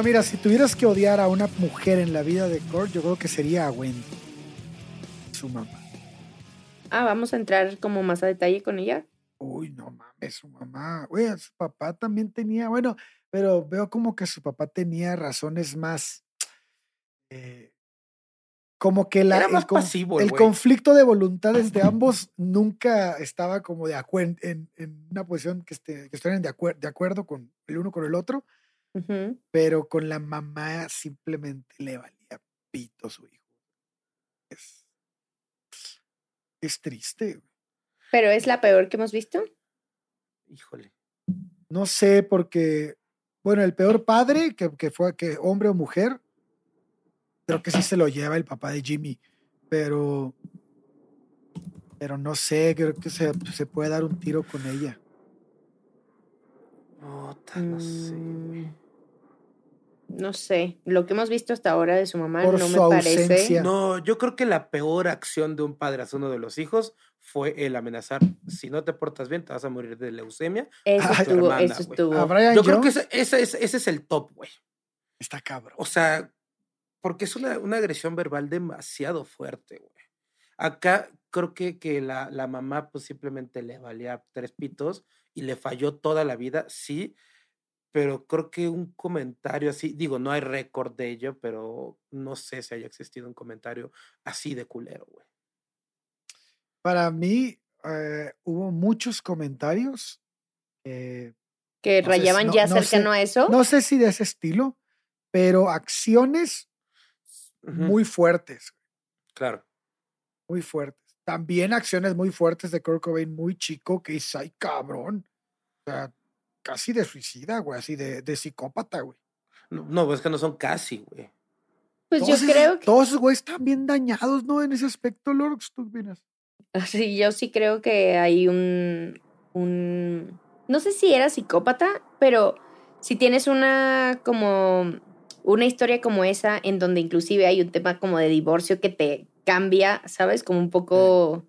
Pero mira, si tuvieras que odiar a una mujer en la vida de Kurt, yo creo que sería a Wendy, su mamá. Ah, vamos a entrar como más a detalle con ella. Uy, no mames, su mamá. Oye, su papá también tenía, bueno, pero veo como que su papá tenía razones más. Eh, como que la, Era más el, con- pasivo, el conflicto de voluntades de ambos nunca estaba como de acuerdo en, en una posición que, esté, que estuvieran de, acuer- de acuerdo con el uno con el otro, Pero con la mamá simplemente le valía pito su hijo. Es, es triste. güey. Pero es la peor que hemos visto. Híjole. No sé, porque, bueno, el peor padre, que, que fue que hombre o mujer, creo que sí se lo lleva el papá de Jimmy, pero, pero no sé, creo que se, se puede dar un tiro con ella. Puta, no sé, güey. Mm, No sé. Lo que hemos visto hasta ahora de su mamá Por no su me parece. ausencia. No, yo creo que la peor acción de un padre hacia uno de los hijos fue el amenazar, si no te portas bien, te vas a morir de leucemia. Eso Ay, estuvo, hermana, eso estuvo. Yo creo que ese, ese es, ese es el top, güey. está cabrón. O sea, porque es una, una agresión verbal demasiado fuerte, güey. Acá creo que, que la, la mamá pues simplemente le valía tres pitos y le falló toda la vida, sí, pero creo que un comentario así, digo, no hay récord de ello, pero no sé si haya existido un comentario así de culero, güey. Para mí, eh, hubo muchos comentarios. eh, que no sé, rayaban no- ya no sé- cercano a eso. no sé si de ese estilo, pero acciones muy fuertes. claro. muy fuertes. También acciones muy fuertes de Kurt Cobain, muy chico, que dice, ay, cabrón. O sea, casi de suicida, güey, así de, de psicópata, güey. No, no, es que no son casi, güey. pues yo esos- creo que. Todos esos güeyes están bien dañados, ¿no? En ese aspecto, Lorx, ¿tú opinas? Sí, yo sí creo que hay un, un. No sé si era psicópata, pero si tienes una como. Una historia como esa, en donde inclusive hay un tema como de divorcio que te cambia, ¿sabes? Como un poco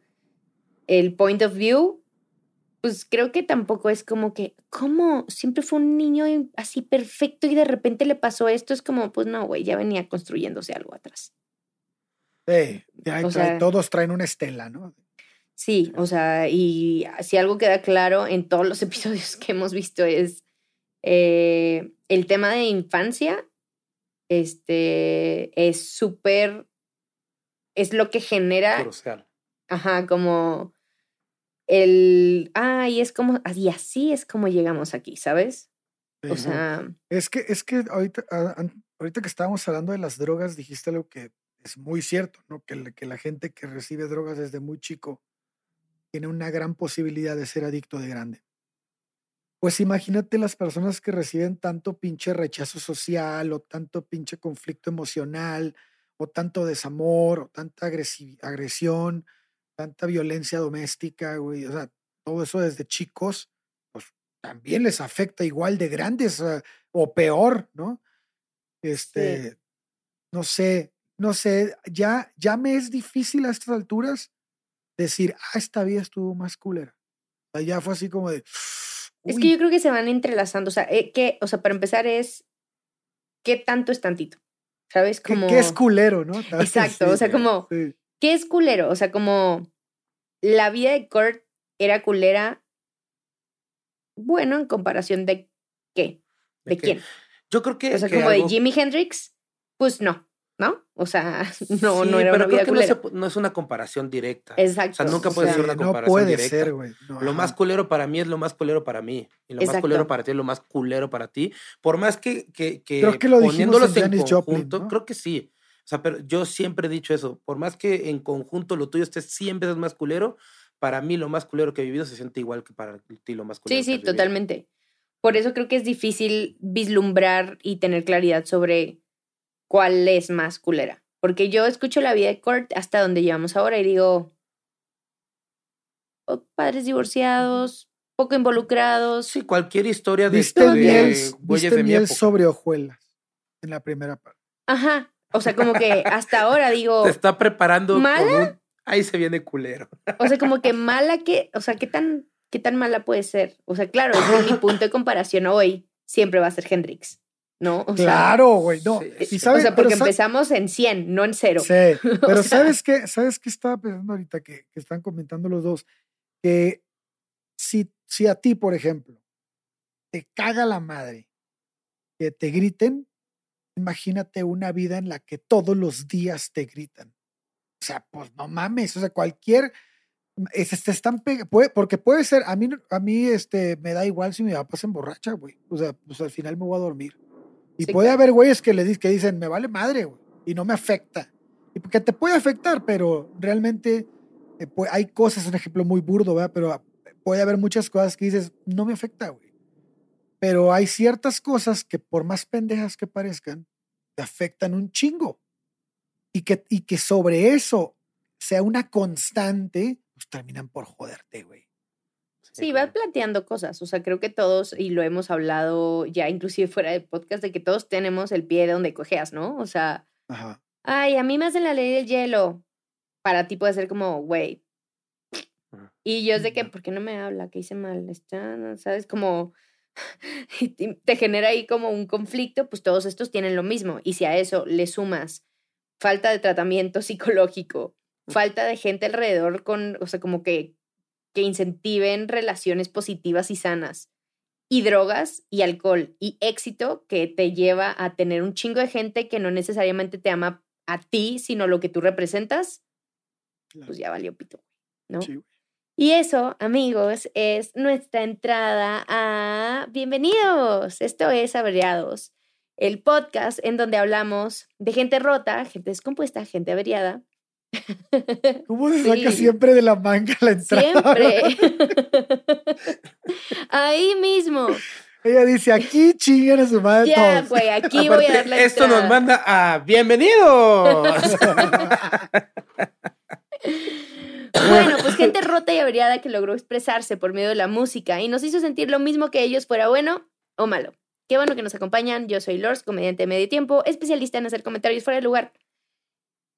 el point of view. Pues creo que tampoco es como que, ¿cómo? Siempre fue un niño así perfecto y de repente le pasó esto. Es como, pues no, güey, ya venía construyéndose algo atrás. Sí, ya O trae- sea- todos traen una estela, ¿no? Sí, o sea, y si algo queda claro en todos los episodios que hemos visto es eh, el tema de infancia, este, es súper, es lo que genera, Crucial. ajá, como el, ah, y es como, y así es como llegamos aquí, ¿sabes? O sea, Es que, es que ahorita, ah, ahorita que estábamos hablando de las drogas, dijiste algo que es muy cierto, ¿no? Que, que la gente que recibe drogas desde muy chico tiene una gran posibilidad de ser adicto de grande. Pues imagínate las personas que reciben tanto pinche rechazo social o tanto pinche conflicto emocional o tanto desamor o tanta agresi- agresión, tanta violencia doméstica, güey. O sea, todo eso desde chicos, pues también les afecta igual de grandes o, o peor, ¿no? Este, no sé, no sé, ya, ya me es difícil a estas alturas decir, ah, esta vida estuvo más culera. O sea, ya fue así como de, Es que yo creo que se van entrelazando. O sea, eh, que, o sea, para empezar es ¿qué tanto es tantito? ¿Sabes? ¿Qué, Como. qué es culero, no? Exacto. Sí, o sea, como. sí. ¿Qué es culero? O sea, como. La vida de Kurt era culera. Bueno, en comparación de qué? ¿De, quién? Yo creo que. O sea, que como algo- de Jimi Hendrix, pues no, ¿no? O sea, no, no era pero una creo vida que no, se no es una comparación directa. Exacto. O sea, nunca o puede sea, ser una no comparación puede directa. ser, güey. no, Lo más culero para mí es lo más culero para mí. Y lo más culero para ti es lo más culero para ti. Por más que, que, que Creo que lo dijimos poniéndolos en en, Janis Joplin, conjunto, ¿no? creo que sí. O sea, pero yo siempre he dicho eso. Por más que en conjunto lo tuyo esté 100 veces más culero, para mí lo más culero que he vivido se siente igual que para ti lo más culero. Sí, que sí, has totalmente. Por eso creo que es difícil vislumbrar y tener claridad sobre cuál es más culera. Porque yo escucho la vida de Kurt hasta donde llevamos ahora y digo, oh, padres divorciados, poco involucrados. Sí, cualquier historia de, Viste de miel, viste de mi miel sobre hojuelas en la primera parte. Ajá. O sea, como que hasta ahora digo, Te está preparando con ¿Mala? un- Ahí se viene culero. o sea, como que mala que, o sea, qué tan, qué tan mala puede ser. O sea, claro, mi punto de comparación hoy siempre va a ser Hendrix, ¿no? O sea, Claro, güey, no. Sí, y sí. o sea, porque empezamos en 100, no en cero. Sí, pero sea- ¿sabes qué? ¿Sabes qué estaba pensando ahorita que, que están comentando los dos? Que si, si a ti, por ejemplo, te caga la madre que te griten, imagínate una vida en la que todos los días te gritan. O sea, pues no mames, o sea, cualquier... es- se están puede- porque puede ser, a mí, no- a mí este, me da igual si mi papá se emborracha, güey. O sea, pues al final me voy a dormir. Y Sí, puede claro. haber güeyes que le que dicen, me vale madre, güey, y no me afecta. Y porque te puede afectar, pero realmente eh, hay cosas, un ejemplo muy burdo, ¿verdad? Pero ah, puede haber muchas cosas que dices, no me afecta, güey. Pero hay ciertas cosas que por más pendejas que parezcan, te afectan un chingo. Y que, y que sobre eso sea una constante, pues terminan por joderte, güey. Sí, vas planteando cosas. O sea, creo que todos, y lo hemos hablado ya inclusive fuera de podcast, de que todos tenemos el pie de donde cojeas, ¿no? O sea, Ajá. ay, a mí me hacen la ley del hielo. Para ti puede ser como, güey. Ajá. Y yo es de que. ¿por qué no me habla? ¿Qué hice mal? Está, no, ¿Sabes? Como te genera ahí como un conflicto, pues todos estos tienen lo mismo. Y si a eso le sumas falta de tratamiento psicológico, falta de gente alrededor con, o sea, como que, que incentiven relaciones positivas y sanas, y drogas y alcohol y éxito que te lleva a tener un chingo de gente que no necesariamente te ama a ti, sino lo que tú representas, claro. pues ya valió pito, ¿no? Sí. Y eso, amigos, es nuestra entrada a Bienvenidos. Esto es Averiados, el podcast en donde hablamos de gente rota, gente descompuesta, gente averiada. ¿Cómo se saca Sí. siempre de la manga la entrada? Siempre. Ahí mismo. Ella dice, aquí chingan a su madre Ya, todos. güey, aquí voy a dar la Esto nos manda a bienvenidos. Bueno, pues gente rota y averiada que logró expresarse por medio de la música y nos hizo sentir lo mismo que ellos fuera bueno o malo. Qué bueno que nos acompañan. Yo soy Lors, comediante de medio tiempo, especialista en hacer comentarios fuera de lugar.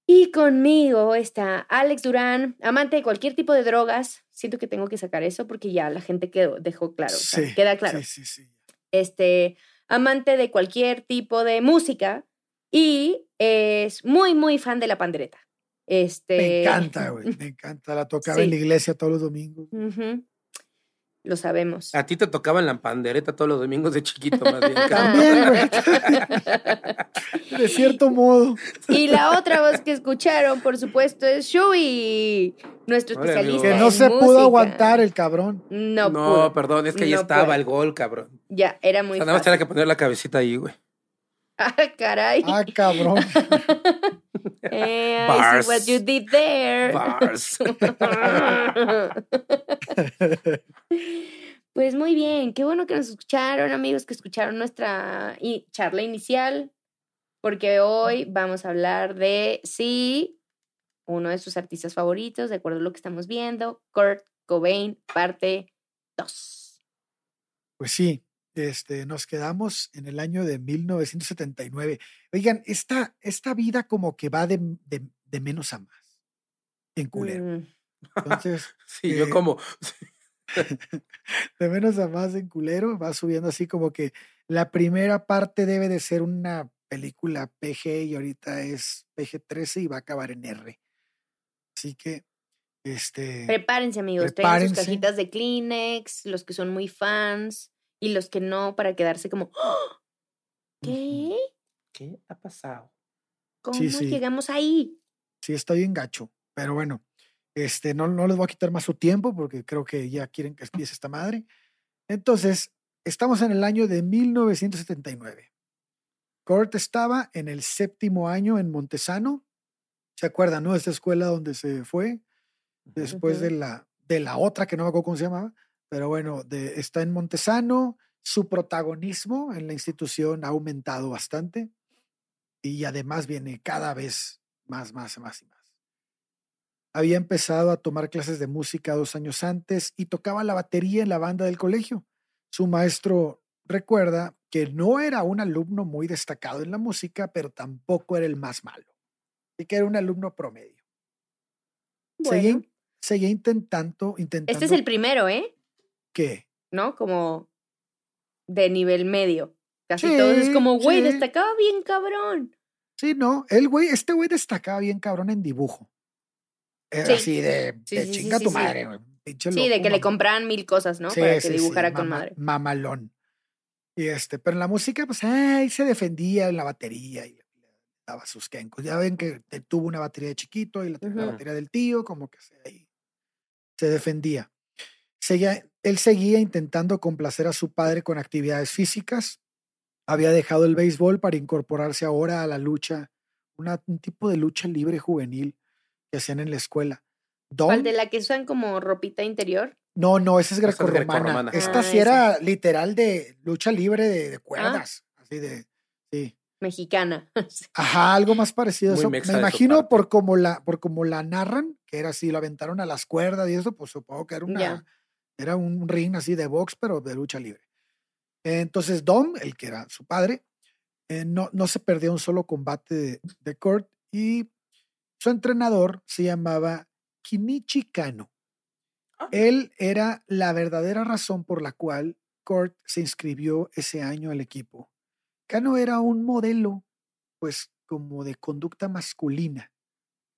Y conmigo está Alex Durán, amante de cualquier tipo de drogas. Siento que tengo que sacar eso porque ya la gente quedó, dejó claro. o sea, Sí, queda claro. Sí, sí, sí. Este, amante de cualquier tipo de música y es muy, muy fan de la pandereta. Este, Me encanta, güey. Me encanta. La tocaba en la iglesia todos los domingos. Ujú. Lo sabemos. A ti te tocaban la pandereta todos los domingos de chiquito, más bien. También, güey. De cierto modo. Y la otra voz que escucharon, por supuesto, es Shui, nuestro amigo. especialista. Que no en se pudo aguantar el cabrón. No, No, pudo. perdón, es que ahí No estaba puede. el gol, cabrón. Ya, era O muy sea, nada más tenía que poner la cabecita ahí, güey. Ah, caray. Ah, cabrón. Eh, I Bars. see what you did there. Bars. Pues muy bien, qué bueno que nos escucharon, amigos, que escucharon nuestra charla inicial, porque hoy vamos a hablar de, sí, uno de sus artistas favoritos, de acuerdo a lo que estamos viendo, Kurt Cobain, parte 2. Pues sí, este, nos quedamos en el año de 1979. Oigan, esta, esta vida como que va de, de- de menos a más en culero. Mm, Entonces, Sí, yo Eh, como. de menos a más en culero, va subiendo así como que la primera parte debe de ser una película PG y ahorita es PG-13 y va a acabar en R. Así que, este... Prepárense, amigos. Traen sus cajitas de Kleenex, los que son muy fans y los que no, para quedarse como... ¡Oh! ¿Qué? ¿Qué ha pasado? ¿Cómo llegamos ahí? Sí, está bien gacho. Pero bueno, este, no, no les voy a quitar más su tiempo porque creo que ya quieren que empiece esta madre. Entonces, estamos en el año de 1979. Kurt estaba en el séptimo año en Montesano. ¿Se acuerdan, no? Esta escuela donde se fue después de la, de la otra que no me acuerdo cómo se llamaba. Pero bueno, de, está en Montesano. Su protagonismo en la institución ha aumentado bastante y además viene cada vez más, más, más y más. Había empezado a tomar clases de música dos años antes y tocaba la batería en la banda del colegio. Su maestro recuerda que no era un alumno muy destacado en la música, pero tampoco era el más malo. Así que era un alumno promedio. Seguía, intentando, intentando. Este es el primero, ¿eh? ¿Qué? ¿No? Como de nivel medio. Casi todos es como, güey, destacaba bien cabrón. Sí, no, el güey, este güey destacaba bien cabrón en dibujo. Era así de, chinga tu madre, güey. Sí, de que le compraban mil cosas, ¿no? Para que dibujara con madre. Mamalón. Y este, pero en la música, pues, ahí se defendía en la batería y daba sus kenkos. Ya ven que tuvo una batería de chiquito y la, batería del tío, como que se, ahí, se defendía. Seguía, él seguía intentando complacer a su padre con actividades físicas. Había dejado el béisbol para incorporarse ahora a la lucha, un tipo de lucha libre juvenil que hacían en la escuela. ¿Cuál de la que usan como ropita interior? No, no, esa es grecorromana. Esta ah, sí era literal de lucha libre de, ah. cuerdas, así de, sí. Mexicana. Ajá, algo más parecido a eso. Me imagino por como la, por como la narran, que era así, lo aventaron a las cuerdas y eso, pues supongo que era una, era un ring así de box, pero de lucha libre. Entonces Dom, el que era su padre, eh, no, no se perdió un solo combate de, de Kurt y su entrenador se llamaba Kinichi Kano. Ah. Él era la verdadera razón por la cual Kurt se inscribió ese año al equipo. Kano era un modelo, pues, como de conducta masculina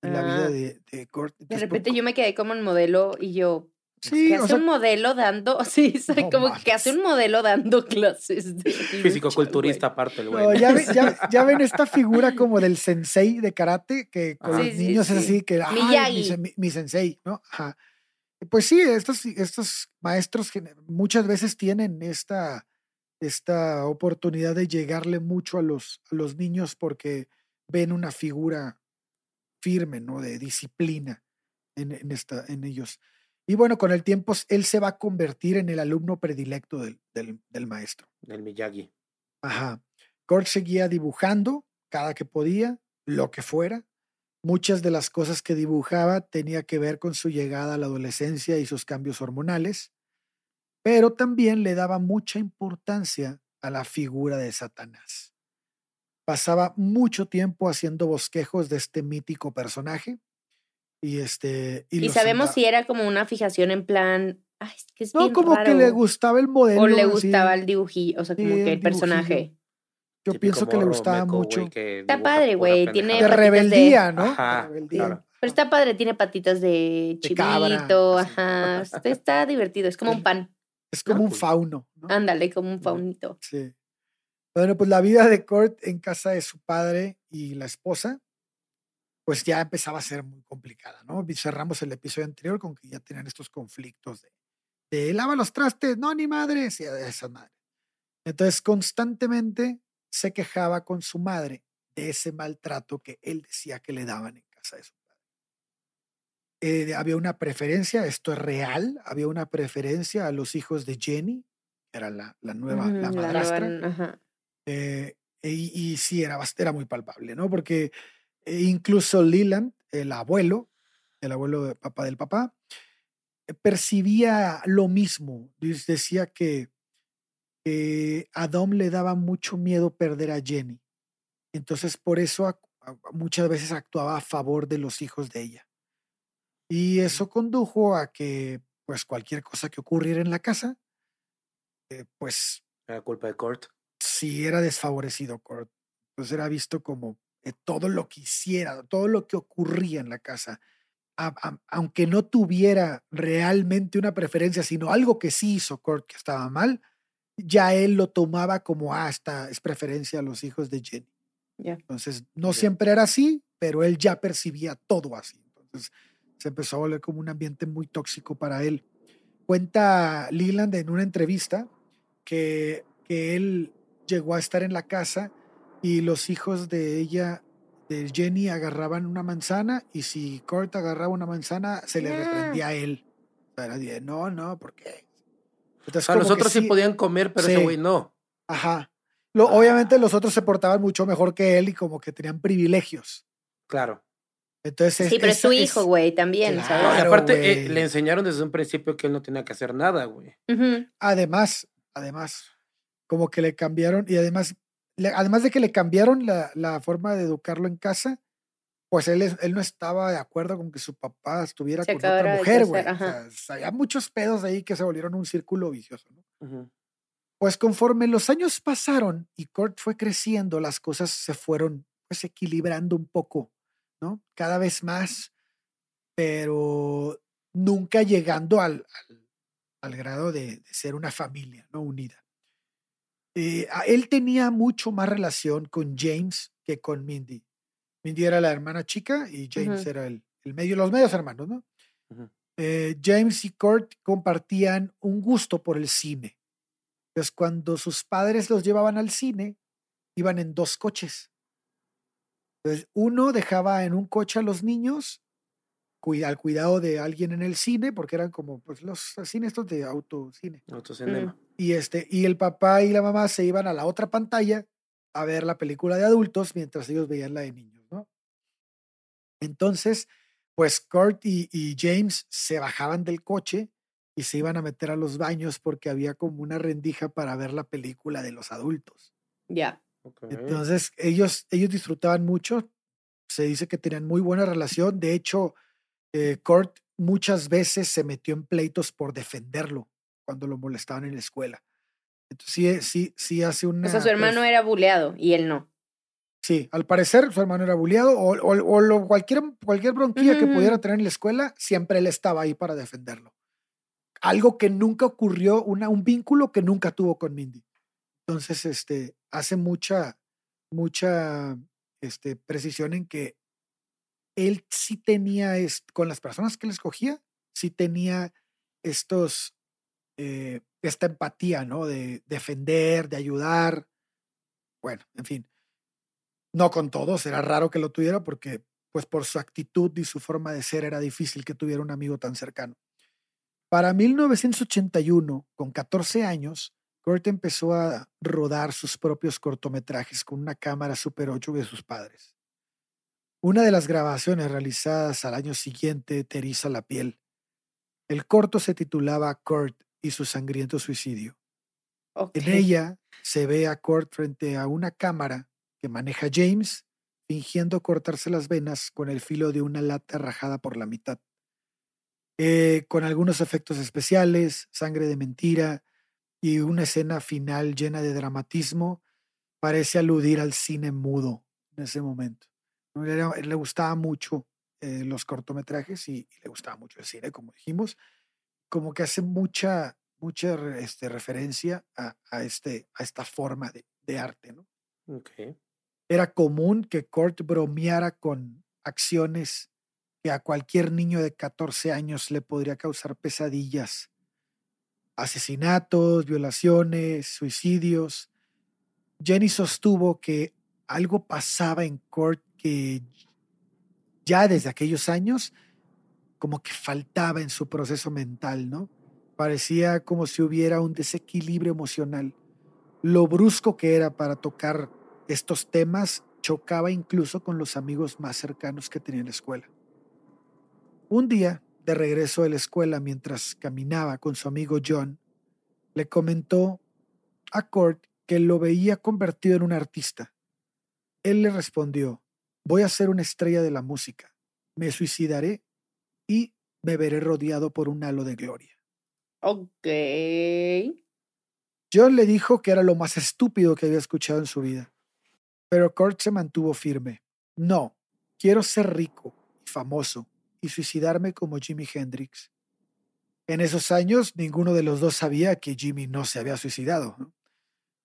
en la vida ah. de, de Kurt. de repente yo me quedé como un modelo y yo, Sí, que hace un modelo dando, sí, como que hace un modelo dando clases de físico-culturista aparte el güey. ya, ya, ven esta figura como del sensei de karate que con los niños es así que mi, mi, sensei, ¿no? Ajá. Pues sí, estos, estos maestros muchas veces tienen esta, esta oportunidad de llegarle mucho a los, a los niños porque ven una figura firme, ¿no? De disciplina en, en, esta, en ellos. Y bueno, con el tiempo él se va a convertir en el alumno predilecto del, del, maestro. Del Miyagi. Ajá. Kurt seguía dibujando cada que podía, lo que fuera. Muchas de las cosas que dibujaba tenía que ver con su llegada a la adolescencia y sus cambios hormonales, pero también le daba mucha importancia a la figura de Satanás. Pasaba mucho tiempo haciendo bosquejos de este mítico personaje, y este. Y, sabemos si era como una fijación en plan. Ay, es que es no, como que le gustaba el modelo. O le gustaba el dibujillo, o sea, como que el personaje. Yo pienso que le gustaba mucho. Está padre, güey. Tiene. De rebeldía, ¿no? Ajá, Pero está padre, tiene patitas de chivito, ajá. Está, divertido, es como un pan. Es como un fauno. ¿no? Ándale, como un faunito. Sí. Bueno, pues la vida de Kurt en casa de su padre y la esposa pues ya empezaba a ser muy complicada, ¿no? Cerramos el episodio anterior con que ya tenían estos conflictos de, de lava los trastes, no, ni madre, sí, esa madre. Entonces, constantemente se quejaba con su madre de ese maltrato que él decía que le daban en casa de su padre. Eh, había una preferencia, esto es real, había una preferencia a los hijos de Jenny, era la, la nueva, la madrastra. Eh, y, y, sí, era, era muy palpable, ¿no? Porque e incluso Leland, el abuelo, el abuelo de papá del papá, eh, percibía lo mismo. Decía que a Dom le daba mucho miedo perder a Jenny. Entonces, por eso muchas veces actuaba a favor de los hijos de ella. Y eso condujo a que pues cualquier cosa que ocurriera en la casa, eh, pues Era culpa de Kurt. sí era desfavorecido Kurt. Pues era visto como eh, todo lo que hiciera, todo lo que ocurría en la casa, a- a- aunque no tuviera realmente una preferencia, sino algo que sí hizo Kurt que estaba mal, ya él lo tomaba como, ah, esta es preferencia a los hijos de Jenny. Entonces, no siempre era así, pero él ya percibía todo así. Entonces, se empezó a volver como un ambiente muy tóxico para él. Cuenta Leland en una entrevista que, que él llegó a estar en la casa y los hijos de ella, de Jenny, agarraban una manzana y si Kurt agarraba una manzana, se le Ah. reprendía a él. O sea, era no, no, ¿por qué? Entonces, O sea, que nosotros sí sí- podían comer, pero ese güey no. Ajá. Lo, obviamente los otros se portaban mucho mejor que él y como que tenían privilegios. Claro. Entonces, Sí, pero es su hijo, güey, también, aparte, eh, le enseñaron desde un principio que él no tenía que hacer nada, güey. Además, además, como que le cambiaron y además, le- además de que le cambiaron la, la forma de educarlo en casa, pues él, él no estaba de acuerdo con que su papá estuviera Se con otra mujer, güey. O sea, había muchos pedos ahí que se volvieron un círculo vicioso, ¿no? Pues conforme los años pasaron y Kurt fue creciendo, las cosas se fueron pues equilibrando un poco, ¿no? Cada vez más, pero nunca llegando al, al, al grado de, de ser una familia, ¿no? Unida. Eh, él tenía mucho más relación con James que con Mindy. Mindy era la hermana chica y James era el, el medio, los medios hermanos, ¿no? Eh, James y Kurt compartían un gusto por el cine. Entonces, cuando sus padres los llevaban al cine, iban en dos coches. Entonces, uno dejaba en un coche a los niños al cuidado de alguien en el cine, porque eran como pues, los cines estos de autocine. Autocinema. Y, este, y el papá y la mamá se iban a la otra pantalla a ver la película de adultos mientras ellos veían la de niños, ¿no? Entonces, pues Kurt y, y James se bajaban del coche y se iban a meter a los baños porque había como una rendija para ver la película de los adultos. Ya. Ok. Entonces, ellos, ellos disfrutaban mucho. Se dice que tenían muy buena relación. De hecho, eh, Kurt muchas veces se metió en pleitos por defenderlo cuando lo molestaban en la escuela. Entonces, sí, sí, sí hace una. O sea, su hermano era buleado y él no. Sí, al parecer su hermano era bulliado o, o- o lo- cualquier, cualquier bronquilla que Ujú, pudiera ujú. tener en la escuela, siempre él estaba ahí para defenderlo. Algo que nunca ocurrió, una, un vínculo que nunca tuvo con Mindy. Entonces, este, hace mucha, mucha este, precisión en que él sí tenía, est- con las personas que él escogía, sí tenía estos, eh, esta empatía, ¿no? De defender, de ayudar. Bueno, en fin. No con todos, era raro que lo tuviera porque, pues por su actitud y su forma de ser, era difícil que tuviera un amigo tan cercano. Para 1981, con 14 años, Kurt empezó a rodar sus propios cortometrajes con una cámara Super 8 de sus padres. Una de las grabaciones realizadas al año siguiente te la piel. El corto se titulaba Kurt y su sangriento suicidio. En ella se ve a Kurt frente a una cámara que maneja James, fingiendo cortarse las venas con el filo de una lata rajada por la mitad. Eh, con algunos efectos especiales, sangre de mentira y una escena final llena de dramatismo, parece aludir al cine mudo en ese momento. Era- le gustaba mucho eh, los cortometrajes y, y le gustaba mucho el cine, como dijimos, como que hace mucha, mucha este, referencia a, a este, a esta forma de, de arte. ¿no? Ok. Era común que Kurt bromeara con acciones que a cualquier niño de 14 años le podría causar pesadillas. Asesinatos, violaciones, suicidios. Jenny sostuvo que algo pasaba en Kurt que ya desde aquellos años como que faltaba en su proceso mental, ¿no? Parecía como si hubiera un desequilibrio emocional. Lo brusco que era para tocar estos temas chocaba incluso con los amigos más cercanos que tenía en la escuela. Un día, de regreso de la escuela, mientras caminaba con su amigo John, le comentó a Kurt que lo veía convertido en un artista. Él le respondió, voy a ser una estrella de la música, me suicidaré y me veré rodeado por un halo de gloria. Ok. John le dijo que era lo más estúpido que había escuchado en su vida. Pero Kurt se mantuvo firme. No, quiero ser rico y famoso y suicidarme como Jimi Hendrix. En esos años, ninguno de los dos sabía que Jimmy no se había suicidado. ¿no?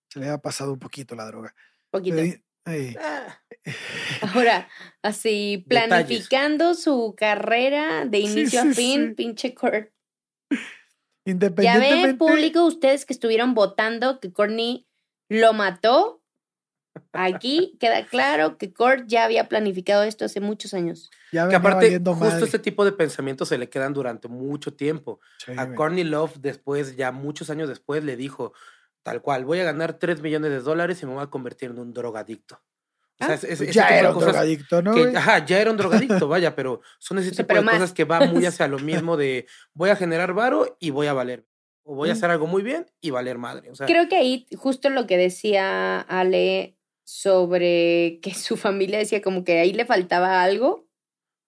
Se le había pasado un poquito la droga. Poquito. Ah, Ahora, así, Detalles. planificando su carrera de Sí, inicio a fin, sí. pinche Kurt. Ya ve, público, ustedes que estuvieron votando que Courtney lo mató. Aquí queda claro que Kurt ya había planificado esto hace muchos años. Ya que aparte, justo madre. este tipo de pensamientos se le quedan durante mucho tiempo. Sí, A. Courtney Love después, ya muchos años después, le dijo, tal cual, voy a ganar 3 millones de dólares y me voy a convertir en un drogadicto. O sea, Ah, es- es- Pues ya era un drogadicto, ¿no? que- ajá, ya era un drogadicto, vaya, pero son ese tipo pero de más. cosas que va muy hacia lo mismo de voy a generar varo y voy a valer. O voy a Mm. hacer algo muy bien y valer madre. O sea, Creo que ahí justo lo que decía Ale sobre que su familia decía como que ahí le faltaba algo,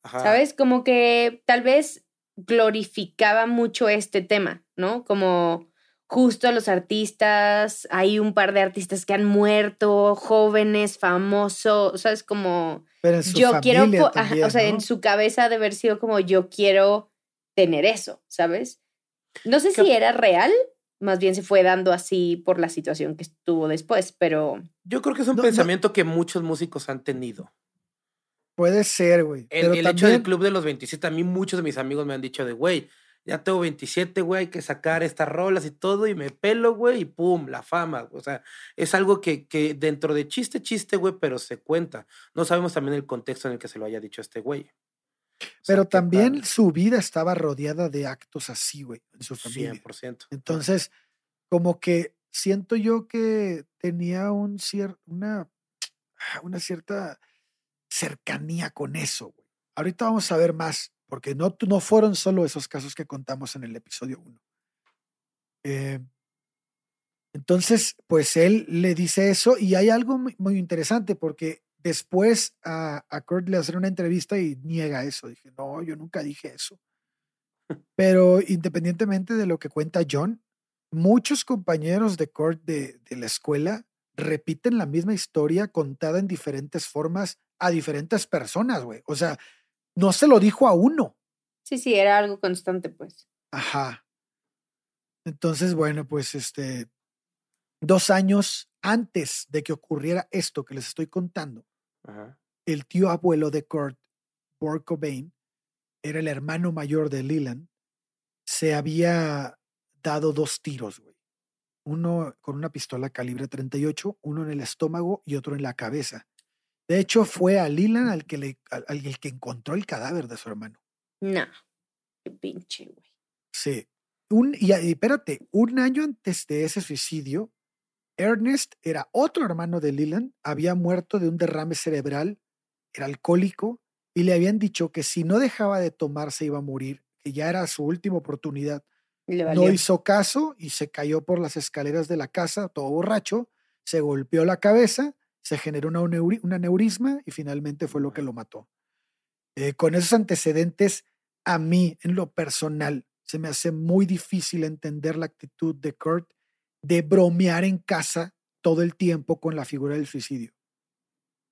ajá, ¿sabes? Como que tal vez glorificaba mucho este tema, ¿no? Como justo los artistas, hay un par de artistas que han muerto, jóvenes, famosos, ¿sabes? Como Pero en su yo quiero, ajá, o sea, ¿no? en su cabeza de haber sido como yo quiero tener eso, ¿sabes? No sé si era real, más bien se fue dando así por la situación que estuvo después, pero yo creo que es un No, no. pensamiento que muchos músicos han tenido. Puede ser, güey. El, Pero el también, hecho del club de los 27, a mí muchos de mis amigos me han dicho de, güey, ya tengo 27, güey, hay que sacar estas rolas y todo, y me pelo, güey, y pum, la fama. güey. O sea, es algo que, que dentro de chiste, chiste, güey, pero se cuenta. No sabemos también el contexto en el que se lo haya dicho este güey. O sea, pero también su vida estaba rodeada de actos así, güey, en su familia. 100%. Entonces, como que siento yo que tenía un cier- una, una cierta cercanía con eso. güey. Ahorita vamos a ver más, porque no, no fueron solo esos casos que contamos en el episodio 1. entonces, pues él le dice eso y hay algo muy, muy interesante porque después a, a Kurt le hacen una entrevista y niega eso. Dije, no, yo nunca dije eso. Pero independientemente de lo que cuenta John, muchos compañeros de Kurt de, de la escuela repiten la misma historia contada en diferentes formas a diferentes personas, güey. O sea, no se lo dijo a uno. sí, sí, era algo constante, pues. Ajá. Entonces, bueno, pues este, dos años antes de que ocurriera esto que les estoy contando, Ajá. el tío abuelo de Kurt, Burt Cobain, era el hermano mayor de Leland, se había dado dos tiros, güey. Uno con una pistola calibre 38, uno en el estómago y otro en la cabeza. De hecho, fue a Leland al que, le, al, al que encontró el cadáver de su hermano. No. Qué pinche, güey. Sí. Un, y, y espérate, un año antes de ese suicidio, Ernest era otro hermano de Leland, había muerto de un derrame cerebral, era alcohólico, y le habían dicho que si no dejaba de tomar se iba a morir, que ya era su última oportunidad. No hizo caso y se cayó por las escaleras de la casa, todo borracho, se golpeó la cabeza, se generó una, un aneurisma y finalmente fue lo que lo mató. Eh, con esos antecedentes, a mí, en lo personal, se me hace muy difícil entender la actitud de Kurt de bromear en casa todo el tiempo con la figura del suicidio.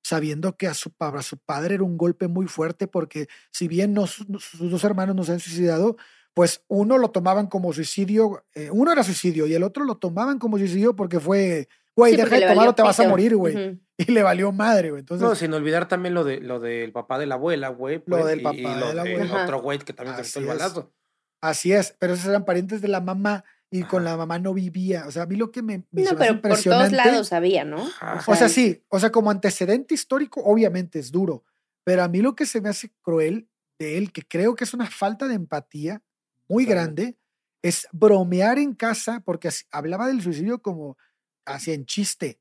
Sabiendo que a su, pa- a su padre era un golpe muy fuerte porque si bien no- sus dos hermanos no se han suicidado, pues uno lo tomaban como suicidio, eh, uno era suicidio y el otro lo tomaban como suicidio porque fue, güey, Sí, deja de tomar o te vas a morir, güey. Y le valió madre, güey. Entonces, No, sin olvidar también lo de lo del papá de la abuela, güey. Lo pues, del y- papá y de lo la del abuela. otro güey que también quitó el es. balazo. así es, pero esos eran parientes de la mamá y con la mamá no vivía. O sea, a mí lo que me, me No, pero por todos lados había, ¿no? Ajá. O sea, sí, o sea, como antecedente histórico, obviamente es duro, pero a mí lo que se me hace cruel de él, que creo que es una falta de empatía muy grande, es bromear en casa, porque así- hablaba del suicidio como así en chiste.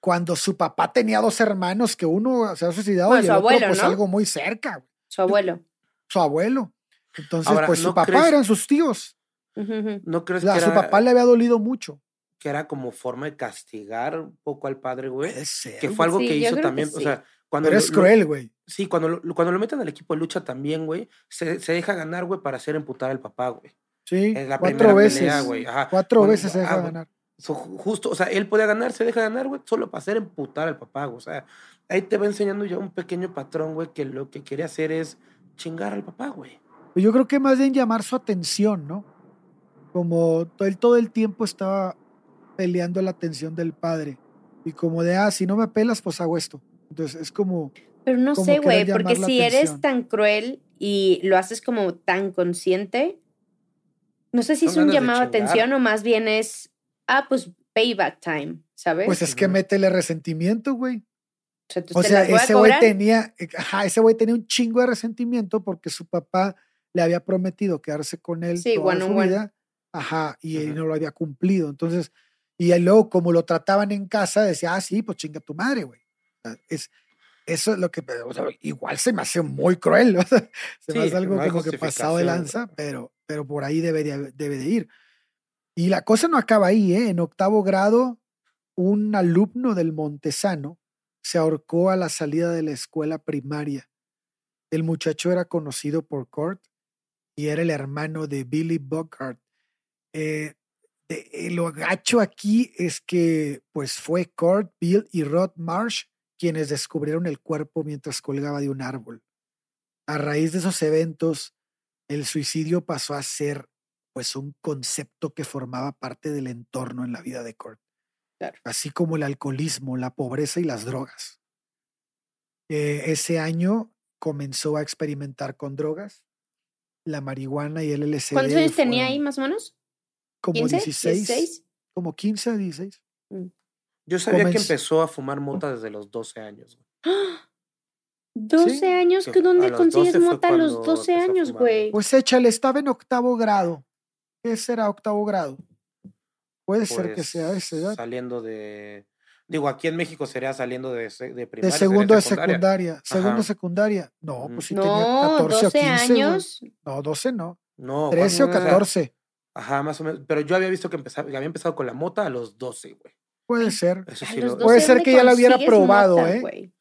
Cuando su papá tenía dos hermanos, que uno se ha suicidado Bueno, y su el otro, abuelo, pues ¿no? algo muy cerca, güey, Su abuelo. su abuelo. Entonces, Ahora, pues su ¿no papá crees- eran sus tíos. ¿No crees que su era, papá le había dolido mucho. que era como forma de castigar un poco al padre, güey? Que fue algo Sí, que hizo que también, o sea, cuando pero lo- es cruel, güey. sí, cuando lo, cuando lo meten al equipo de lucha también, güey, se, se deja ganar, güey, para hacer emputar al papá, güey. Sí, En la cuatro primera veces. pelea, güey. Ajá. Cuatro Bueno, veces se deja ah, ganar. So, ju- justo, o sea, él podía ganar, se deja ganar, güey, solo para hacer emputar al papá, güey. O sea, ahí te va enseñando ya un pequeño patrón, güey, que lo que quiere hacer es chingar al papá, güey. Pues Yo creo que más bien llamar su atención, ¿no? Como él todo el tiempo estaba peleando la atención del padre. Y como de, ah, si no me pelas, pues hago esto. Entonces es como, Pero no como sé, güey, porque si eres atención. tan cruel y lo haces como tan consciente, no sé si Son es un llamado a atención o más bien es, ah, pues payback time, ¿sabes? pues es que métele resentimiento, güey. o sea, O sea, ese güey tenía, ajá, ese güey tenía un chingo de resentimiento porque su papá le había prometido quedarse con él Sí, toda one su vida. Ajá, y él Ujú. no lo había cumplido. Entonces, y él luego, como lo trataban en casa, decía, ah, sí, pues chinga tu madre, güey. Es, eso es lo que, o sea, igual se me hace muy cruel, o sea, se me Sí, hace algo como que pasado de lanza, pero, pero por ahí debe de, debe de ir. Y la cosa no acaba ahí, ¿eh? En octavo grado, un alumno del Montesano se ahorcó a la salida de la escuela primaria. El muchacho era conocido por Kurt y era el hermano de Billy Bogart. Eh, eh, lo gacho aquí es que pues fue Kurt, Bill y Rod Marsh quienes descubrieron el cuerpo mientras colgaba de un árbol. A raíz de esos eventos, el suicidio pasó a ser pues un concepto que formaba parte del entorno en la vida de Kurt, Claro. así como el alcoholismo, la pobreza y las drogas. Eh, ese año comenzó a experimentar con drogas, la marihuana y el LSD. ¿Cuántos años tenía ahí más o menos? Como ¿15? 16, 16. como 15, 16. Yo sabía que empezó a fumar mota desde los 12 años. güey. ¡Ah! 12 años, que ¿que a ¿dónde consigues 12 fue mota a los cuando 12 empezó a años, güey? Pues échale, estaba en octavo grado. ¿Qué será octavo grado? Puede ser que sea Pues, esa edad. Saliendo de. Digo, aquí en México sería saliendo de, de De primaria. sería segundo de secundaria. secundaria. Segundo Ajá. secundaria. No, pues si no, tenía 14 12 o 15. güey. años. No, 12 no. No, 13 o ¿cuándo? sea, 14. Ajá, más o menos. Pero yo había visto que, empezaba, que había empezado con la mota a los 12, güey. Puede ser. Eso sí lo- 12 Puede ser ¿dónde que ya lo hubiera probado, mota, ¿eh?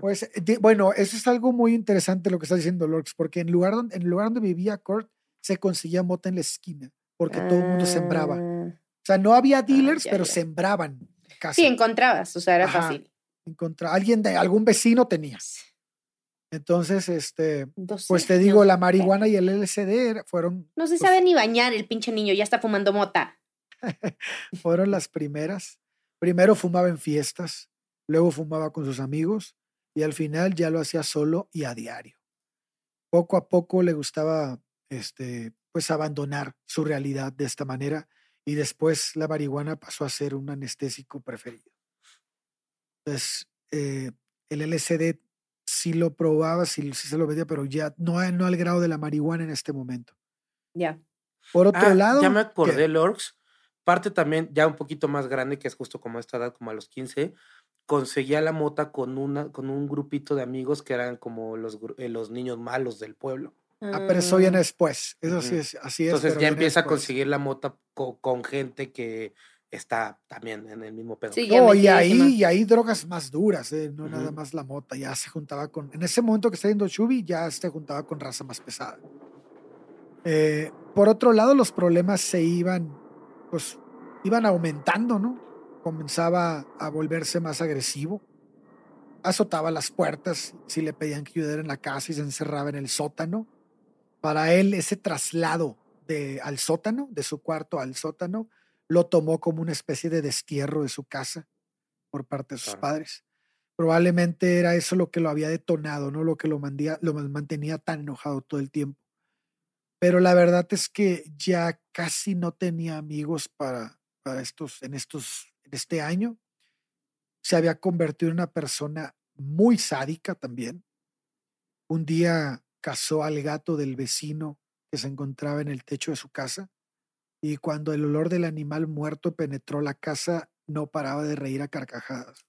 Pues, bueno, eso es algo muy interesante lo que está diciendo Lorx, porque en, lugar donde, en el lugar donde vivía Kurt se conseguía mota en la esquina, porque todo el mundo sembraba. O Ah, sea, no había dealers, ya, pero ya. sembraban casa. Sí, encontrabas, o sea, era Ajá. fácil. Encontra- alguien de algún vecino tenía. Entonces, este, 12 pues te digo, la marihuana y el era- fueron, No se pues, sabe ni bañar el pinche niño, ya está fumando mota. fueron las primeras. Primero fumaba en fiestas, luego fumaba con sus amigos y al final ya lo hacía solo y a diario. Poco a poco le gustaba, este, pues abandonar su realidad de esta manera y después la marihuana pasó a ser un anestésico preferido. Entonces, eh, el LSD sí lo probaba, sí, sí se lo veía, pero ya no, no al grado de la marihuana en este momento. Ya. Por otro Ah, lado, Ya me acordé, Lorx. Parte también, ya un poquito más grande, que es justo como a esta edad, como a los 15, conseguía la mota con, una, con un grupito de amigos que eran como los, eh, los niños malos del pueblo. Ah, pero eso viene después. Eso sí es, así es. Entonces ya empieza a después. conseguir la mota co- con, gente que está también en el mismo pedo. Sí, No, y ahí, y ahí drogas más duras, eh, no nada Ujú. más la mota. Ya se juntaba con. En ese momento que está yendo Shubi, ya se juntaba con raza más pesada. Eh, por otro lado, los problemas se iban, pues, iban aumentando, ¿no? Comenzaba a volverse más agresivo. Azotaba las puertas si le pedían que ayudara en la casa y se encerraba en el sótano. Para él, ese traslado de, al sótano, de su cuarto al sótano, lo tomó como una especie de destierro de su casa por parte de sus Claro. padres. Probablemente era eso lo que lo había detonado, ¿no? Lo que lo, mandía, lo mantenía tan enojado todo el tiempo. Pero la verdad es que ya casi no tenía amigos para, para estos, en estos, en este año. Se había convertido en una persona muy sádica también. Un día cazó al gato del vecino que se encontraba en el techo de su casa y cuando el olor del animal muerto penetró la casa, no paraba de reír a carcajadas.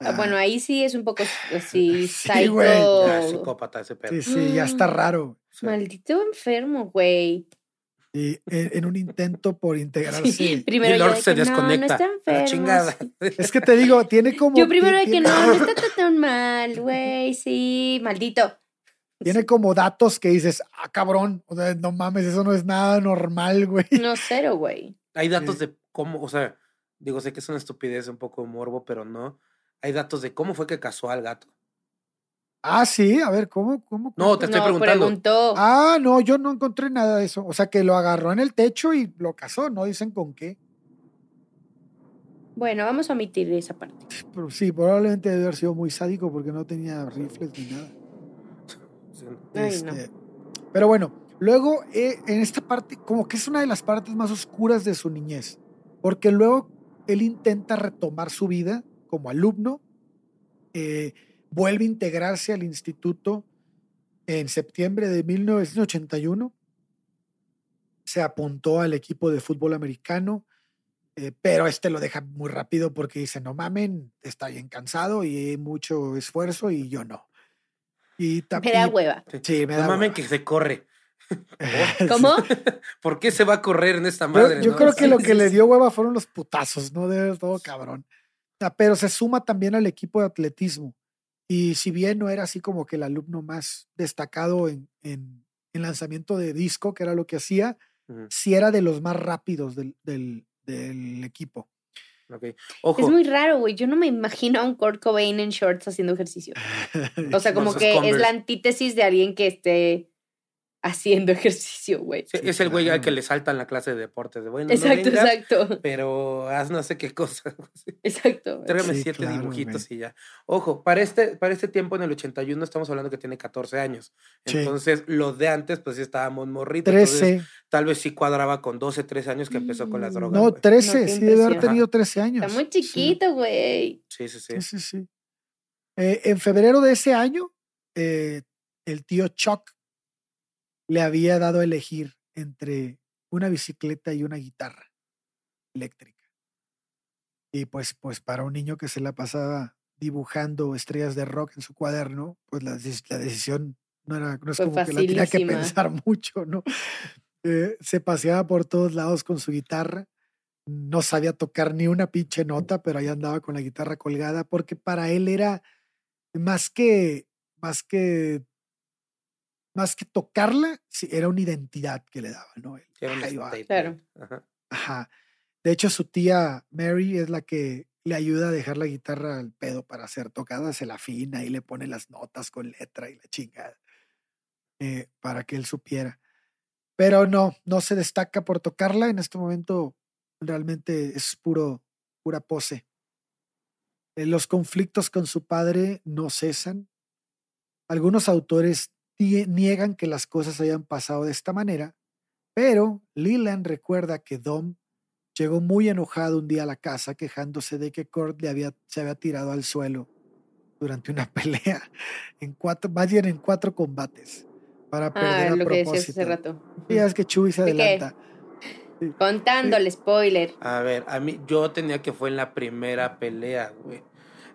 Ah, Bueno, ahí sí es un poco así, Sí. Ya psycho. psicópata ese pedo. sí, sí, ya está raro. Sí. Maldito enfermo, güey. Y en, en un intento por integrarse. Primero y Lord de se que no, no desconecta. está enfermo. chingada. Es que te digo, tiene como. Yo primero de que no, no está tan mal, güey, sí, maldito. Tiene como datos que dices, ah, cabrón, o sea, no mames, eso no es nada normal, güey. No, cero, güey. Hay datos de cómo, o sea, digo, sé que es una estupidez, un poco morbo, pero no. Hay datos de cómo fue que casó al gato. Ah, sí, a ver, ¿cómo? cómo No, te estoy no, preguntando. preguntó. Ah, no, yo no encontré nada de eso. O sea, que lo agarró en el techo y lo casó, no dicen con qué. Bueno, vamos a omitir esa parte. Pero sí, probablemente debe haber sido muy sádico porque no tenía rifles ni nada. Sí. Ay, no. Este, Pero bueno, luego eh, en esta parte, como que es una de las partes más oscuras de su niñez, porque luego él intenta retomar su vida como alumno, eh, vuelve a integrarse al instituto en septiembre de 1981, se apuntó al equipo de fútbol americano, eh, pero este lo deja muy rápido porque dice, no mamen, está bien cansado y mucho esfuerzo y yo no. Y Me da hueva. Sí, me da No hueva. que se corre. ¿Cómo? ¿Por qué se va a correr en esta madre? yo no? creo que Sí, lo sí, que le dio hueva fueron los putazos, ¿no? De todo cabrón. Pero se suma también al equipo de atletismo. Y si bien no era así como que el alumno más destacado en, en, en lanzamiento de disco, que era lo que hacía, Ujú, sí era de los más rápidos del, del, del equipo. Ojo. Es muy raro, güey. Yo no me imagino a un Kurt Cobain en shorts haciendo ejercicio. O sea, como que es la antítesis de alguien que esté haciendo ejercicio, güey. Sí, es el güey al que le saltan la clase de deportes. De bueno, no Exacto, vengas, exacto. pero haz no sé qué cosa. Exacto. Tráigame Sí, siete claro, dibujitos y ya. Ojo, para este, para este tiempo en el 81 estamos hablando que tiene 14 años. Sí. Entonces, los de antes, pues sí estábamos morritos. entonces, 13. tal vez sí cuadraba con 12, 13 años que empezó con las Mm. drogas. No, güey. 13. qué sí, debe haber tenido 13 años. Está muy chiquito, güey. Sí, sí, sí. Sí, sí, sí. Eh, en febrero de ese año, eh, el tío Chuck le había dado a elegir entre una bicicleta y una guitarra eléctrica. Y pues, pues para un niño que se la pasaba dibujando estrellas de rock en su cuaderno, pues la, la decisión no era, no es Fue como que la tenía que pensar mucho, ¿no? Eh, se paseaba por todos lados con su guitarra no sabía tocar ni una pinche nota, pero ahí andaba con la guitarra colgada, porque para él era más que, más que, más que tocarla, sí, era una identidad que le daba, ¿no? Sí, un ahí va. statement. Claro. Ajá. Ajá. De hecho, su tía Mary es la que le ayuda a dejar la guitarra al pedo para ser tocada, se la afina y le pone las notas con letra y la chingada, eh, para que él supiera. Pero no, no se destaca por tocarla. En este momento realmente es puro, pura pose. Eh, Los conflictos con su padre no cesan. Algunos autores niegan que las cosas hayan pasado de esta manera, pero Leland recuerda que Dom llegó muy enojado un día a la casa quejándose de que Kurt le había, se había tirado al suelo durante una pelea en cuatro, más bien en cuatro combates para perder Ah, a lo que decías propósito. hace rato. Sí, es que Chuy se adelanta. Contando el spoiler. A ver, a mí, yo tenía que fue en la primera pelea, güey.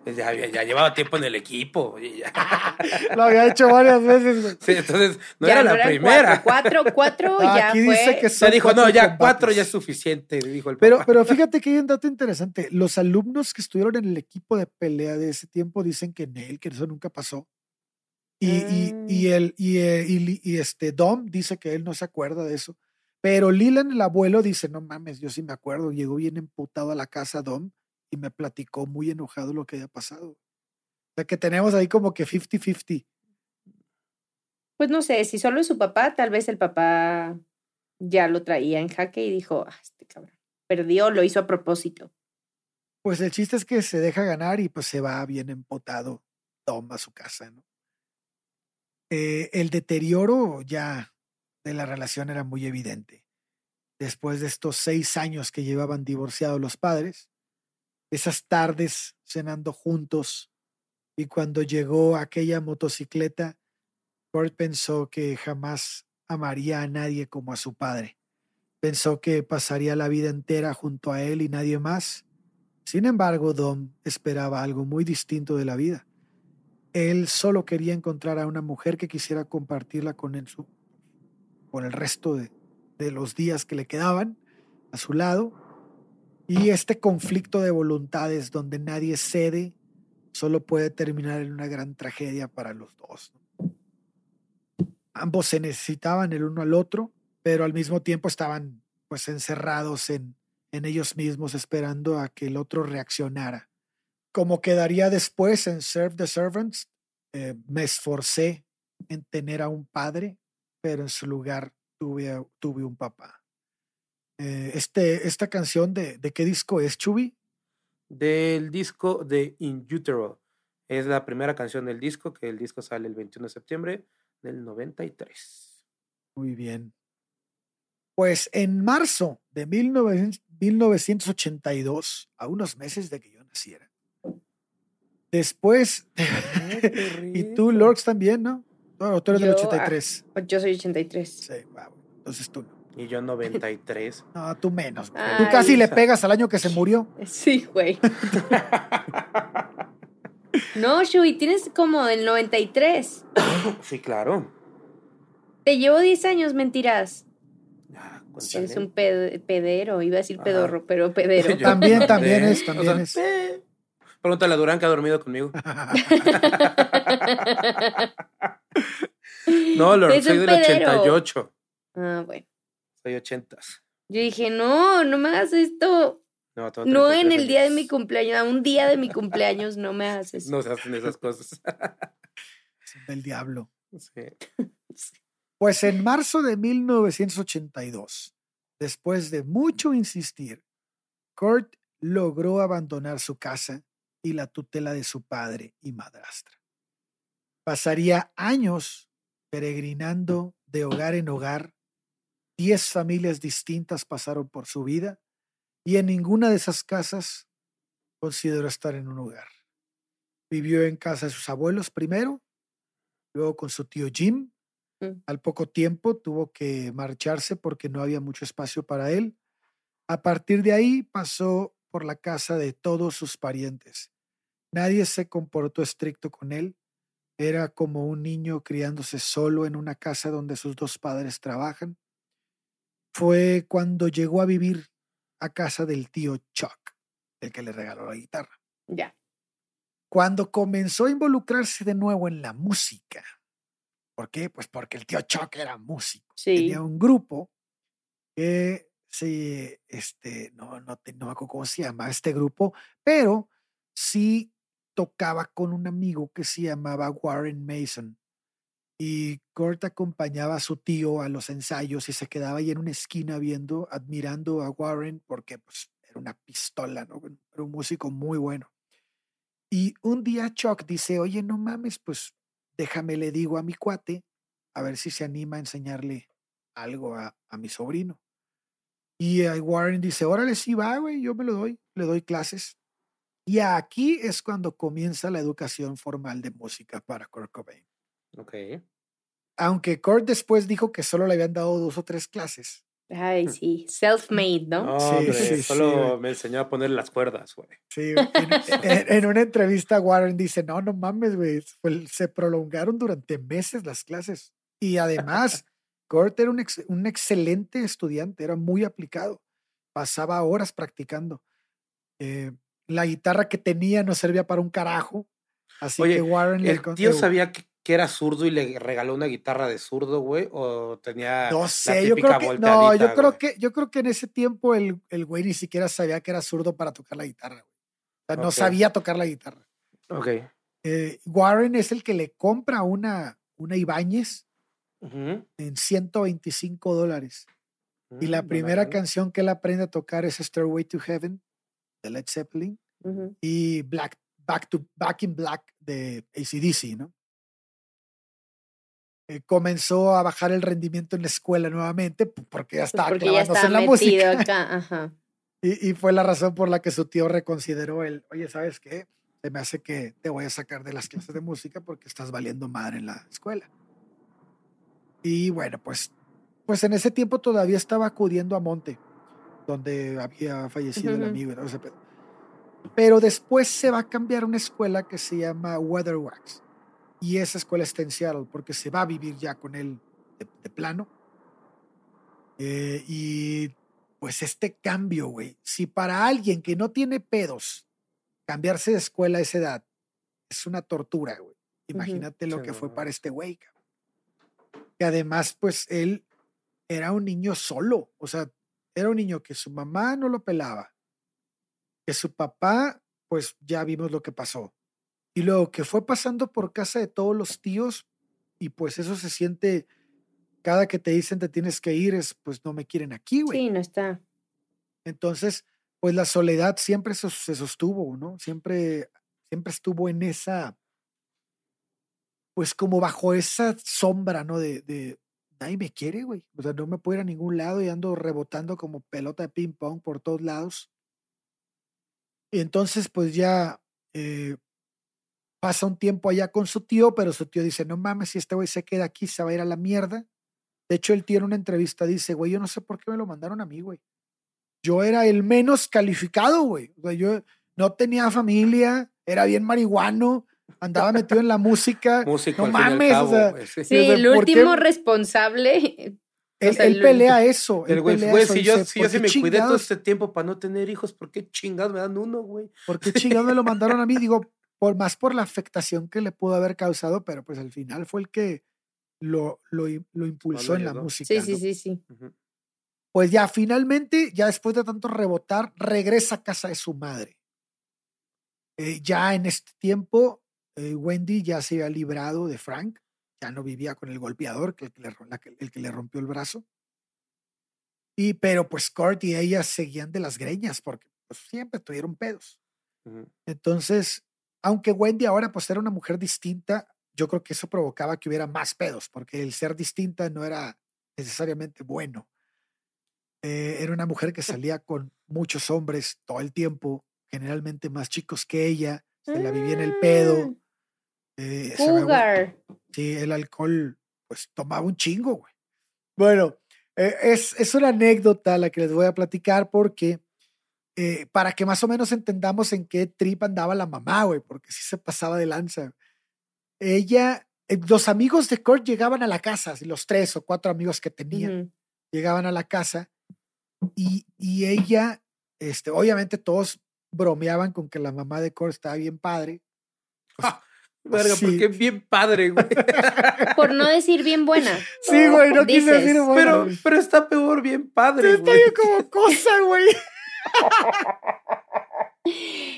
Ya, llevaba tiempo en el equipo. ya. Lo había hecho varias veces. güey. Sí, entonces, no Ya era la primera. Cuatro, cuatro, cuatro Ah, ya Aquí fue. dice que dijo, no, ya combates. cuatro ya es suficiente, dijo el Pero, papá. pero fíjate que hay un dato interesante. Los alumnos que estuvieron en el equipo de pelea de ese tiempo dicen que en él, que eso nunca pasó. Y, y, y, el, y, eh, y y este Dom dice que él no se acuerda de eso. Pero Leland, el abuelo, dice: No mames, yo sí me acuerdo. Llegó bien emputado a la casa Dom y me platicó muy enojado lo que había pasado. O sea que tenemos ahí como que 50-50. Pues no sé, si solo es su papá, tal vez el papá ya lo traía en jaque y dijo, ah, este cabrón. Perdió, lo hizo a propósito. Pues el chiste es que se deja ganar y pues se va bien empotado Dom a su casa, ¿no? Eh, el deterioro ya de la relación era muy evidente. Después de estos seis años que llevaban divorciados los padres, esas tardes cenando juntos y cuando llegó aquella motocicleta, Kurt pensó que jamás amaría a nadie como a su padre. Pensó que pasaría la vida entera junto a él y nadie más. Sin embargo, Dom esperaba algo muy distinto de la vida. Él solo quería encontrar a una mujer que quisiera compartirla con él su- por el resto de los días que le quedaban a su lado. Y este conflicto de voluntades donde nadie cede solo puede terminar en una gran tragedia para los dos. ambos se necesitaban el uno al otro, pero al mismo tiempo estaban pues encerrados en, en ellos mismos esperando a que el otro reaccionara. Como quedaría después en Serve the Servants, eh, me esforcé en tener a un padre, pero en su lugar tuve, tuve un papá. Eh, este, esta canción de, de qué disco es, Chubi? Del disco de In Utero. Es la primera canción del disco, que el disco sale el 21 de septiembre del 93. Muy bien. Pues en marzo de 1982, a unos meses de que yo naciera, después, y tú, Lorx, también, ¿no? No, tú eres del Yo, ah, 83. Yo soy 83. Sí, wow. Entonces tú no. Y yo 93. No, tú menos. güey. Ay, tú casi le pegas al año que se murió. Sí, güey. No, Shui, tienes como el 93. sí, claro. Te llevo 10 años, mentiras. Ah, un ped- pedero, iba a decir Ajá. pedorro, pero pedero. Yo También, también es, también o sea, es. eh. Pregúntale a Durán que ha dormido conmigo. No, Lord, soy del pedero. 88. Ah, bueno. Soy 80. Yo dije, no, no me hagas esto. No, No en 33 el día de mi cumpleaños, a un día de mi cumpleaños no me haces. No se hacen esas cosas. Del diablo. Sí. Pues en marzo de 1982, después de mucho insistir, Kurt logró abandonar su casa y la tutela de su padre y madrastra. Pasaría años peregrinando de hogar en hogar. Diez familias distintas pasaron por su vida y en ninguna de esas casas consideró estar en un hogar. Vivió en casa de sus abuelos primero, luego con su tío Jim. Mm. Al poco tiempo tuvo que marcharse porque no había mucho espacio para él. A partir de ahí pasó por la casa de todos sus parientes. Nadie se comportó estricto con él. Era como un niño criándose solo en una casa donde sus dos padres trabajan. Fue cuando llegó a vivir a casa del tío Chuck, el que le regaló la guitarra. Ya. Cuando comenzó a involucrarse de nuevo en la música. ¿Por qué? Pues porque el tío Chuck era músico. Sí. Tenía un grupo que se, este, no, no, te- no me acuerdo cómo se llama este grupo, pero sí tocaba con un amigo que se llamaba Warren Mason. Y Kurt acompañaba a su tío a los ensayos y se quedaba ahí en una esquina viendo, admirando a Warren porque pues, era una pistola, ¿no? Era un músico muy bueno. Y un día Chuck dice, oye, no mames, pues déjame le digo a mi cuate a ver si se anima a enseñarle algo a, a mi sobrino. Y eh, Warren dice, órale, sí va, güey, yo me lo doy, le doy clases. Y aquí es cuando comienza la educación formal de música para Kurt Cobain. Ok. Aunque Kurt después dijo que solo le habían dado dos o tres clases. Ay, sí. Self-made, ¿no? No, Sí, hombre, sí, sí, solo güey. me enseñó a poner las cuerdas, güey. Sí, en, en- en una entrevista Warren dice, no, no mames, güey, se prolongaron durante meses las clases. Y además, Kurt era un, ex- un excelente estudiante, era muy aplicado, pasaba horas practicando. Eh, la guitarra que tenía no servía para un carajo, así Oye, que Warren le ¿El con- tío eh, sabía que, que era zurdo y le regaló una guitarra de zurdo, güey? ¿O tenía No la sé, yo típica creo que no, yo creo güey? que yo creo que en ese tiempo el, el güey ni siquiera sabía que era zurdo para tocar la guitarra. güey. O sea, no sabía tocar la guitarra. Ok. Eh, Warren es el que le compra una, una Ibáñez Ujú. en 125 dólares. Y la Mm, primera canción que él aprende a tocar es Stairway to Heaven de Led Zeppelin y Black, Back, to, Back in Black de ACDC, ¿no? Eh, comenzó a bajar el rendimiento en la escuela nuevamente porque ya Pues estaba porque ya clavándose está en la música. acá. Ajá. Y, y fue la razón por la que su tío reconsideró el, oye, ¿sabes qué? Se me hace que te voy a sacar de las clases de música porque estás valiendo madre en la escuela. Y bueno, pues, pues en ese tiempo todavía estaba acudiendo a Monte, donde había fallecido el Ujú. amigo y todo ese pedo. Pero después se va a cambiar una escuela que se llama Weatherwax. Y esa escuela está en Seattle porque se va a vivir ya con él de, de plano. Eh, y pues este cambio, güey, si para alguien que no tiene pedos, cambiarse de escuela a esa edad es una tortura, güey. Imagínate lo Sí, que fue para este güey. que además, pues él era un niño solo, o sea, era un niño que su mamá no lo pelaba, que su papá, pues ya vimos lo que pasó. Y luego que fue pasando por casa de todos los tíos y pues eso se siente, cada que te dicen te tienes que ir, es pues no me quieren aquí, güey. Sí, no está. Entonces, pues la soledad siempre se sostuvo, ¿no? Siempre, siempre estuvo en esa, pues como bajo esa sombra, ¿no? De, de nadie me quiere, güey. O sea, no me puedo ir a ningún lado y ando rebotando como pelota de ping pong por todos lados. Y entonces, pues ya eh, pasa un tiempo allá con su tío, pero su tío dice, no mames, si este güey se queda aquí, se va a ir a la mierda. De hecho, el tío en una entrevista dice, güey, yo no sé por qué me lo mandaron a mí, güey. Yo era el menos calificado, güey. O sea, yo no tenía familia, era bien marihuano, andaba metido en la música. Músico, no al fin y al mames, o sea, sí. Sea, el último responsable. Él, sea, él el- pelea eso. El güey, pelea güey, si yo, dice, si yo "¿Por sí qué me cuidé todo este tiempo para no tener hijos, ¿por qué chingados me dan uno, güey? ¿Por qué chingados me lo mandaron a mí? Digo, por más por la afectación que le pudo haber causado, pero pues al final fue el que lo, lo, lo impulsó en la música. Sí, sí, ¿no? sí, sí. Ujú. Pues ya finalmente, ya después de tanto rebotar, regresa a casa de su madre. Eh, ya en este tiempo, eh, Wendy ya se había librado de Frank, ya no vivía con el golpeador, que el que le, la el que le rompió el brazo. Y pero pues Kurt y ella seguían de las greñas porque pues, siempre tuvieron pedos. Ujú. Entonces, aunque Wendy ahora pues era una mujer distinta, yo creo que eso provocaba que hubiera más pedos, porque el ser distinta no era necesariamente bueno. Eh, era una mujer que salía con muchos hombres todo el tiempo, generalmente más chicos que ella, se la vivía en el pedo. eh, se ve- Cougar. Sí, el alcohol, pues tomaba un chingo, güey. Bueno, eh, es, es una anécdota la que les voy a platicar porque eh, para que más o menos entendamos en qué trip andaba la mamá, güey, porque sí se pasaba de lanza. Ella, eh, los amigos de Kurt llegaban a la casa, los tres o cuatro amigos que tenía, llegaban a la casa y, y ella, este, obviamente todos bromeaban con que la mamá de Kurt estaba bien padre. Ja, Verga, Sí. porque es bien padre, güey. Por no decir bien buena. Sí, güey, no quise decir bueno, Pero, pero está peor, bien padre, Está güey. bien como cosa, güey.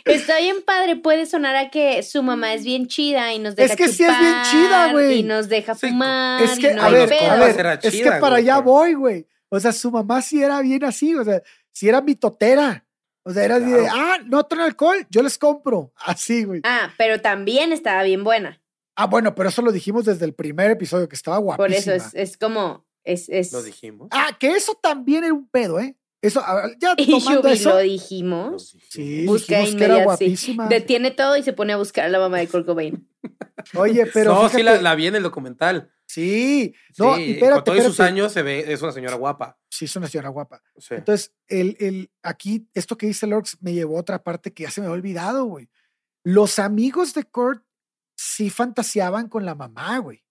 Está bien padre, puede sonar a que su mamá es bien chida y nos deja Es que sí es bien chida, güey. Y nos deja Sí, fumar. Es que, y no a hay ver, pedo. a ver, era es que para güey, allá voy, güey. O sea, su mamá sí era bien así, o sea, sí era mitotera. O sea, era así de, ah, no traen alcohol, yo les compro. Así, güey. Ah, pero también estaba bien buena. Ah, bueno, pero eso lo dijimos desde el primer episodio, que estaba guapísima. Por eso es, es como. Es, es... Lo dijimos. Ah, que eso también era un pedo, ¿eh? Eso, ya Y tomando Yubi eso. lo dijimos. Sí, Busca dijimos que era sí. guapísima. Detiene todo y se pone a buscar a la mamá de Kurt Cobain. Oye, pero no, sí la, la vi en el documental. Sí, no, sí, y espérate, con todos sus años se ve, es una señora guapa. Sí, es una señora guapa. Sí. Entonces, el, el, aquí, esto que dice Lorx me llevó a otra parte que ya se me había olvidado, güey. Los amigos de Kurt sí fantaseaban con la mamá, güey.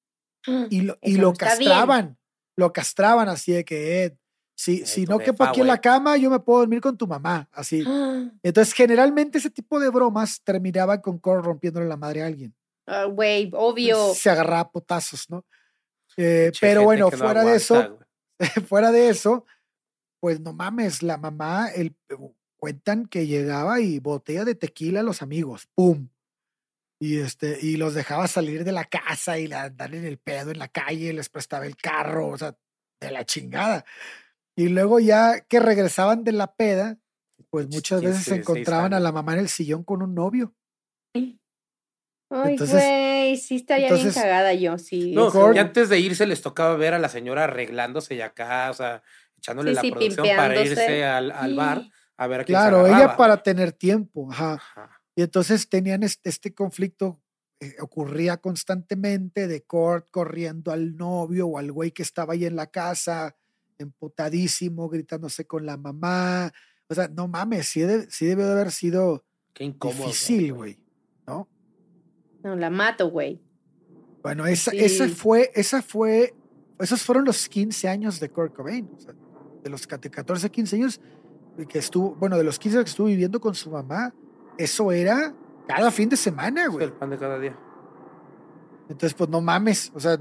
Y lo, y lo bien. castraban. Lo castraban así de que, Ed, si, no quepo aquí en la cama, yo me puedo dormir con tu mamá. Así. Entonces, generalmente ese tipo de bromas terminaban con Kurt rompiéndole la madre a alguien. Ah, Güey, obvio. Se agarraba a potazos, ¿no? Eh, pero bueno, no fuera de eso, fuera de eso, pues no mames, la mamá, el, cuentan que llegaba y botella de tequila a los amigos, ¡pum! Y, este, y los dejaba salir de la casa y la andar en el pedo en la calle, les prestaba el carro, o sea, de la chingada. Y luego ya que regresaban de la peda, pues muchas veces 15, se 16 encontraban a la mamá en el sillón con un novio. Ay, Entonces- güey, sí estaría bien entonces- cagada yo, sí. No, Mejor- y antes de irse les tocaba ver a la señora arreglándose y acá, o sea, echándole Sí, la sí, producción para irse al, al bar a ver a quién se Claro, ella para tener tiempo, ajá. Ajá. Y entonces tenían este, este conflicto, eh, ocurría constantemente de Kurt corriendo al novio o al güey que estaba ahí en la casa, emputadísimo, gritándose con la mamá. O sea, no mames, sí, de- sí debió de haber sido Qué incómodo. difícil, güey. ¿No? No, la mato, güey. Bueno, esa, esa fue, esa fue, esos fueron los 15 años de Kurt Cobain. o sea, de los 14, 15 años que estuvo, bueno, de los 15 que estuvo viviendo con su mamá, eso era cada fin de semana, güey. el pan de cada día. Entonces, pues no mames. O sea,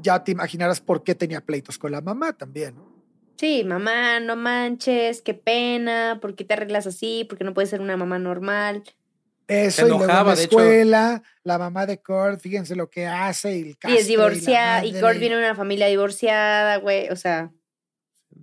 ya te imaginarás por qué tenía pleitos con la mamá también, ¿no? Sí, mamá, no manches, qué pena, ¿por qué te arreglas así? ¿Por qué no puedes ser una mamá normal? Eso, y luego en la de hecho. escuela, la mamá de Kurt, fíjense lo que hace. Y, el Y castre es divorciada, y, madre. Kurt viene de una familia divorciada, güey, o sea,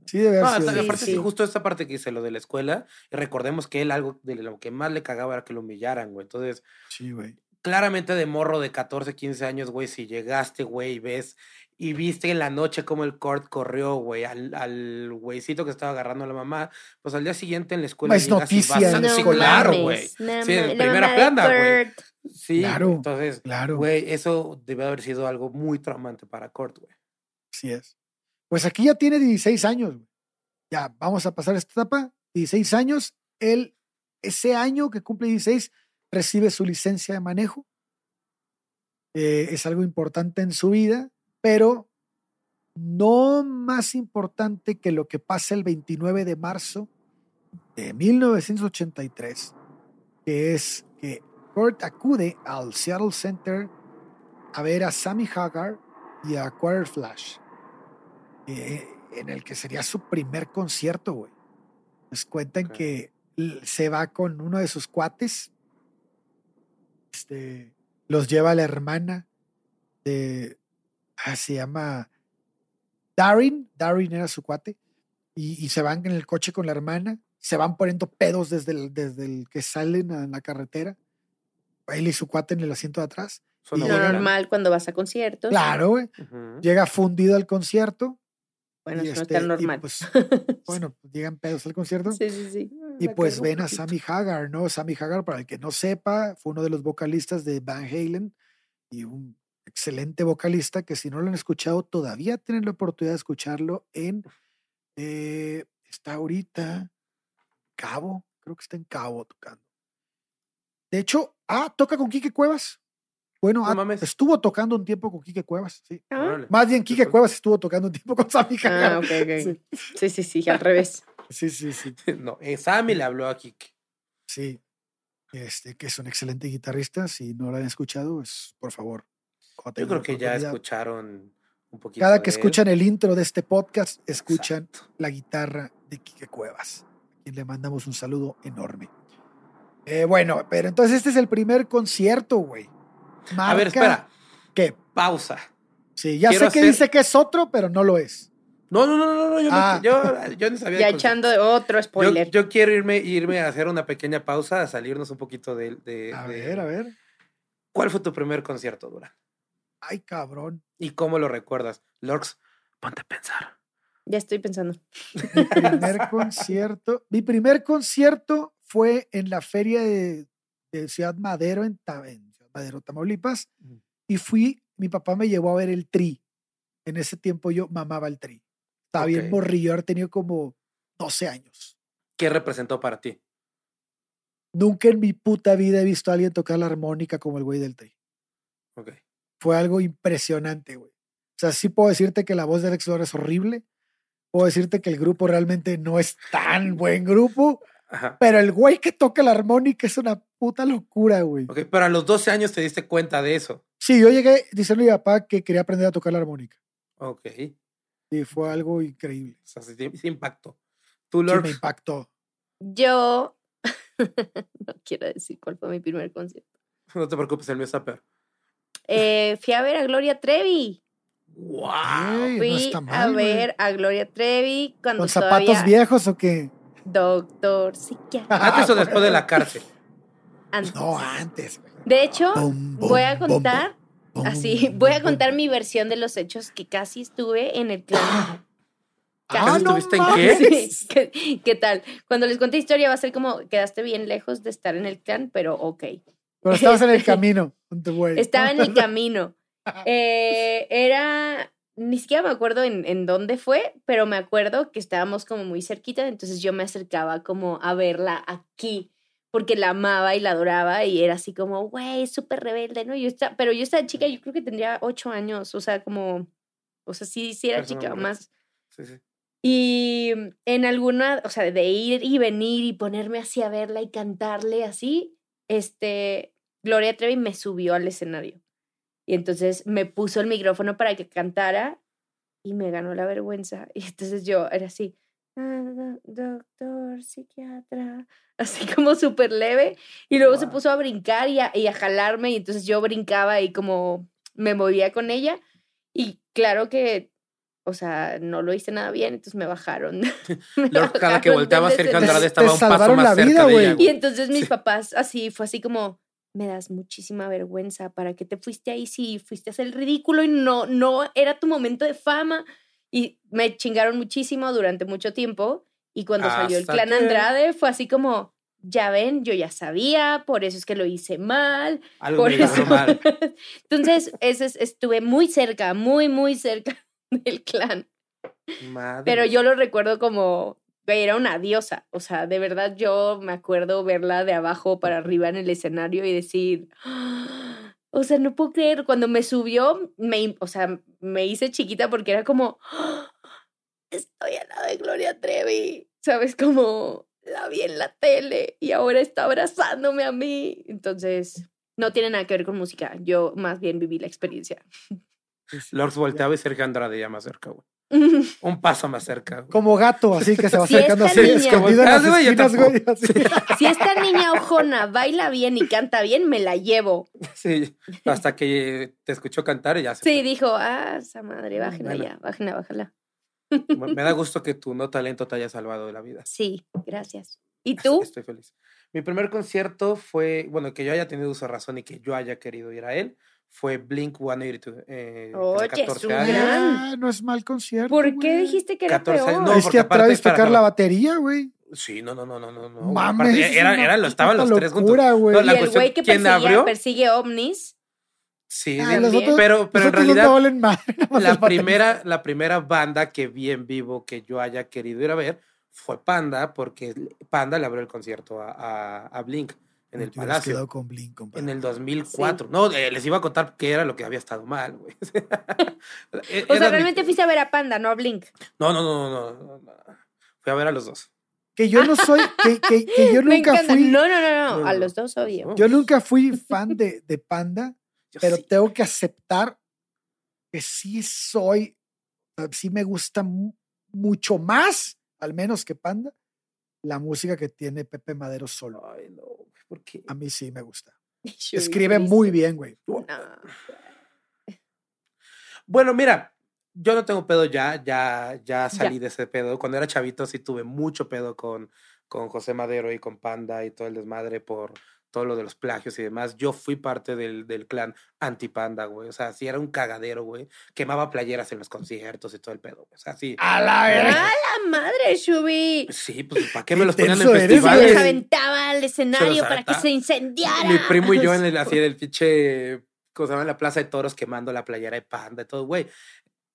Sí, debe haber No, sido hasta- Sí, aparte, sí, justo esta parte que dice lo de la escuela, y recordemos que él algo de lo que más le cagaba era que lo humillaran, güey. Entonces, Sí, güey. Claramente de morro de 14, 15 años, güey, si llegaste, güey, y ves y viste en la noche cómo el court corrió, güey, al, al güeycito que estaba agarrando a la mamá, pues al día siguiente en la escuela Es y noticia vas a- en la sí, claro, güey. no Sí, la primera plana, güey. Sí, Claro, entonces, Claro, güey, eso debe haber sido algo muy traumante para Kurt, güey. así es. Pues aquí ya tiene 16 años. güey. Ya, vamos a pasar esta etapa. 16 años. Él, ese año que cumple 16, recibe su licencia de manejo. Eh, es algo importante en su vida, pero no más importante que lo que pasa el 29 de marzo de 1983, que es que Kurt acude al Seattle Center a ver a Sammy Hagar y a Quarter Flash, eh, en el que sería su primer concierto, güey. Nos cuentan que se va con uno de sus cuates, este, los lleva la hermana de, ah, se llama Darin, Darin era su cuate, y, y se van en el coche con la hermana, se van poniendo pedos desde el, desde el que salen a la carretera, él y su cuate en el asiento de atrás. Y Lo normal cuando vas a conciertos. Claro, güey. Llega fundido al concierto. Bueno, eso no este, es tan y normal. pues, bueno, pues llegan pedos al concierto. sí, sí, sí. Y pues ven a. Sammy Hagar, ¿no? Sammy Hagar, para el que no sepa, fue uno de los vocalistas de Van Halen y un excelente vocalista que si no lo han escuchado, todavía tienen la oportunidad de escucharlo en... eh, está ahorita Cabo, creo que está en Cabo tocando. De hecho, ah, toca con Quique Cuevas. Bueno, No ah, estuvo tocando un tiempo con Quique Cuevas, sí. Ah. Más bien, Quique. Cuevas estuvo tocando un tiempo con Sammy Hagar. Ah, ok, ok. Sí. Sí, sí, sí, al revés. Sí, sí, sí. No, eh, Sammy le habló a Kike. Sí, este, que es un excelente guitarrista. Si no lo han escuchado, es, por favor. Yo creo que ya escucharon un poquito. Cada que de él. escuchan el intro de este podcast, escuchan Exacto. la guitarra de Quique Cuevas, a quien le mandamos un saludo enorme. Eh, bueno, pero entonces este es el primer concierto, güey. A ver, espera. que, Pausa. sí, ya Quiero sé que hacer- dice que es otro, pero no lo es. No, no, no, no, no, yo, no- Ah. yo, yo no sabía. Ya de echando otro Yo, spoiler. yo quiero irme, irme a hacer una pequeña pausa, a salirnos un poquito de. de- A de- ver, a ver. ¿Cuál fue tu primer concierto, Dura? Ay, cabrón. ¿Y cómo lo recuerdas? Lorx, ponte a pensar. Ya estoy pensando. Mi primer concierto. Mi primer concierto fue en la feria de, de Ciudad Madero, en, en Ciudad Madero, Tamaulipas. Ujú. Y fui, mi papá me llevó a ver el tri. En ese tiempo yo mamaba el tri. Ok. morrillo, ahora tenía como 12 años. ¿Qué representó para ti? Nunca en mi puta vida he visto a alguien tocar la armónica como el güey del tri. Ok. Fue algo impresionante, güey. O sea, sí puedo decirte que la voz de Alex Lora es horrible. Puedo decirte que el grupo realmente no es tan buen grupo. Ajá. Pero el güey que toca la armónica es una puta locura, güey. Ok, pero a los 12 años te diste cuenta de eso. Sí, yo llegué diciendo a mi papá que quería aprender a tocar la armónica. Ok. Y fue algo increíble. O sea, sí, sí impactó. ¿Tú, Sí, Lorx? me impactó. Yo no quiero decir cuál fue mi primer concierto. No te preocupes, el mío está peor. Eh, fui a ver a Gloria Trevi. ¡Wow! No Fui está a mal, ver a Gloria Trevi cuando ¿Con zapatos todavía viejos o qué? doctor psiquiatra. ¿Antes o después de la cárcel? Antes. No, antes. güey. De hecho, voy a contar así, voy a contar mi versión de los hechos que casi estuve en el clan. Ah, no ¿Estuviste en qué? Sí, ¿Qué, qué tal? Cuando les conté historia va a ser como quedaste bien lejos de estar en el clan, pero ok. Pero estabas en el camino. Estaba en el camino. Eh, era, ni siquiera me acuerdo en, en dónde fue, pero me acuerdo que estábamos como muy cerquita, entonces yo me acercaba como a verla aquí, porque la amaba y la adoraba y era así como, güey, súper rebelde, ¿no? Yo estaba, pero yo estaba chica, yo creo que tendría ocho años, o sea, como, o sea, sí, sí era Persona chica, más, Sí, sí. y en alguna, o sea, de ir y venir y ponerme así a verla y cantarle así, este, Gloria Trevi me subió al escenario. Y entonces me puso el micrófono para que cantara y me ganó la vergüenza. Y entonces yo era así, "Ah, do- doctor, psiquiatra, así como súper leve. Y luego se puso a brincar y a, y a jalarme y entonces yo brincaba y como me movía con ella. Y claro que, o sea, no lo hice nada bien, entonces me bajaron. Me Luego, cada que bajaron volteaba escenario. Andrade Te estaba un paso salvaron más la cerca vida, de ella, Y entonces mis Sí. papás así, fue así como, me das muchísima vergüenza, ¿para qué te fuiste ahí si fuiste a hacer el ridículo y no, no era tu momento de fama? Y me chingaron muchísimo durante mucho tiempo y cuando salió el clan Andrade fue así como, ya ven, yo ya sabía, por eso es que lo hice mal, Algo por eso. mal. Entonces, ese es- estuve muy cerca, muy, muy cerca del clan. Madre. Pero yo lo recuerdo como, era una diosa. O sea, de verdad yo me acuerdo verla de abajo para arriba en el escenario y decir, o sea, no puedo creer, cuando me subió, me, o sea, me hice chiquita porque era como, "Ah, estoy al lado de Gloria Trevi, ¿sabes? Como la vi en la tele y ahora está abrazándome a mí. Entonces, no tiene nada que ver con música, yo más bien viví la experiencia. Lords volteaba y Sergio Andrade ya más cerca, güey. Un paso más cerca. güey. Como gato, así que se va Si acercando así, niña- escondido en las güey, yo esquinas, güey. así. Si esta niña ojona baila bien y canta bien, me la llevo. Sí, hasta que te escuchó cantar y ya se Sí, dijo, ah, esa madre, bájenla Bueno. ya, bájenla, bájala. fue. Me da gusto que tu no talento te haya salvado de la vida. Sí, gracias. ¿Y tú? Estoy feliz. Mi primer concierto fue, bueno, que yo haya tenido uso de razón y que yo haya querido ir a él, fue Blink 182. Eh, Oye, 14 su años. gran- Ah, no es mal concierto. ¿Por qué dijiste que era 14 peor? no, que aparte, atrás tocar la batería, güey. Sí, no, no, no, no, no. Mames, era, era, lo estaban los tres juntos. locura, güey. No, la y el güey que ¿quién persigue, abrió? persigue ovnis. Sí, Ah, los otros- pero, pero en los realidad no valen el la primera, la primera banda que vi en vivo que yo haya querido ir a ver fue Panda, porque Panda le abrió el concierto a, a- a Blink en el Palacio. quedado con Blink, compadre. En el 2004. No, eh, les iba a contar qué era lo que había estado mal, güey. E- O sea, mi- realmente fuiste a ver a Panda, no a Blink. No, no, no, no, no, no. Fui a ver a los dos. Que yo no soy, que, que- que yo nunca fui, No, no, no, no, No, a los dos, obvio. Yo nunca fui fan de, de Panda, pero sí. tengo que aceptar que sí soy, sí me gusta mu- mucho más, al menos que Panda, la música que tiene Pepe Madero solo. Ay, no, güey, ¿por qué? A mí sí me gusta. Escribe muy bien, güey. No. Bueno, mira, yo no tengo pedo ya, ya, ya salí Ya. de ese pedo. Cuando era chavito sí tuve mucho pedo con, con José Madero y con Panda y todo el desmadre por todo lo de los plagios y demás. Yo fui parte del, del clan anti-panda, güey. O sea, sí era un cagadero, güey. Quemaba playeras en los conciertos y todo el pedo. güey. O sea, sí. A la ¡A verga. la madre, Shubi! Sí, pues ¿para qué me los ponían en eres, Se los festivales? aventaba al escenario para que se incendiara. Mi primo y yo en el, así en el pinche, ¿cómo se llama? En la plaza de toros quemando la playera de panda y todo, güey.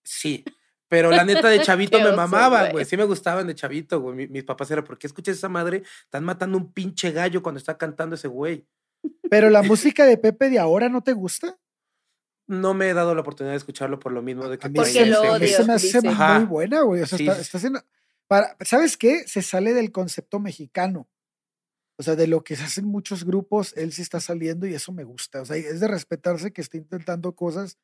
Sí. Pero la neta de chavito me oso, mamaba, güey. Sí me gustaban de chavito, güey. Mi- mis papás eran, ¿por qué escuchas esa madre? Están matando un pinche gallo cuando está cantando ese güey. Pero la música de Pepe de ahora no te gusta. No me he dado la oportunidad de escucharlo por lo mismo de que A mí Porque se, lo odio, me hace dice. muy Ajá. buena, güey. O sea, Sí, está, sí, está haciendo. Para, ¿Sabes qué? Se sale del concepto mexicano. O sea, de lo que se hacen muchos grupos, él sí está saliendo y eso me gusta. O sea, es de respetarse que esté intentando cosas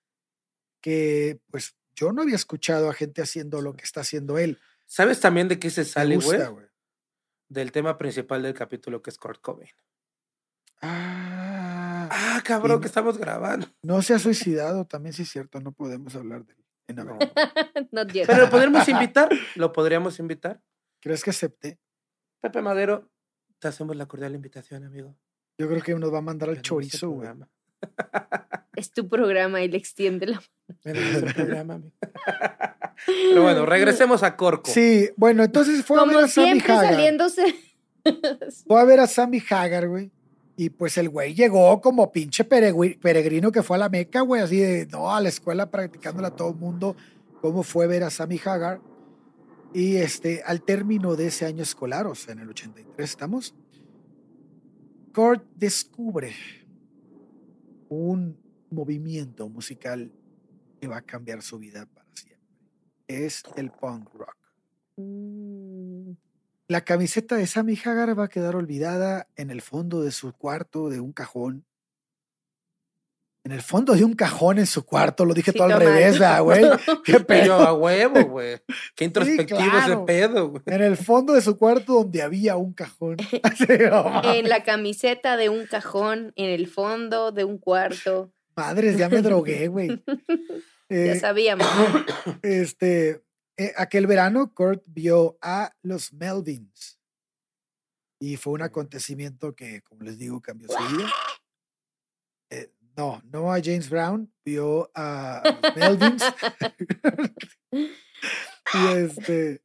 que, pues, yo no había escuchado a gente haciendo lo que está haciendo él. ¿Sabes también de qué se sale, güey? Del tema principal del capítulo que es Kurt Cobain. Ah, Ah, cabrón, que estamos grabando. no se ha suicidado, también sí es cierto, no podemos hablar de él. en No. yet. Pero lo podríamos invitar. Lo podríamos invitar. ¿Crees que acepte? Pepe Madero, te hacemos la cordial invitación, amigo. Yo creo que nos va a mandar al chorizo, güey. Es tu programa y le extiende la amigo. Pero bueno, regresemos a Corco. Sí, bueno, entonces fue a ver a Sammy siempre Hagar. saliéndose. Fue a ver a Sammy Hagar, güey. Y pues el güey llegó como pinche peregrino que fue a la Meca, güey, así de, no, a la escuela practicándole a todo el mundo cómo fue ver a Sammy Hagar. Y este, al término de ese año escolar, o sea, en el 83 estamos, Kurt descubre un movimiento musical que va a cambiar su vida para siempre. Es el punk rock. Mm, La camiseta de Sammy Hagar va a quedar olvidada en el fondo de su cuarto de un cajón. En el fondo de un cajón en su cuarto, lo dije Sí, todo al revés, ¿verdad, güey. Qué Pero pedo. a huevo, güey. Qué introspectivo claro. ese pedo, güey. En el fondo de su cuarto donde había un cajón. En la camiseta de un cajón, en el fondo de un cuarto. Madres, ya me drogué, güey. Ya Eh, sabíamos. este, eh, aquel verano, Kurt vio a los Melvins. Y fue un acontecimiento que, como les digo, cambió su vida. Eh, no, no a James Brown, vio a los Melvins. y este.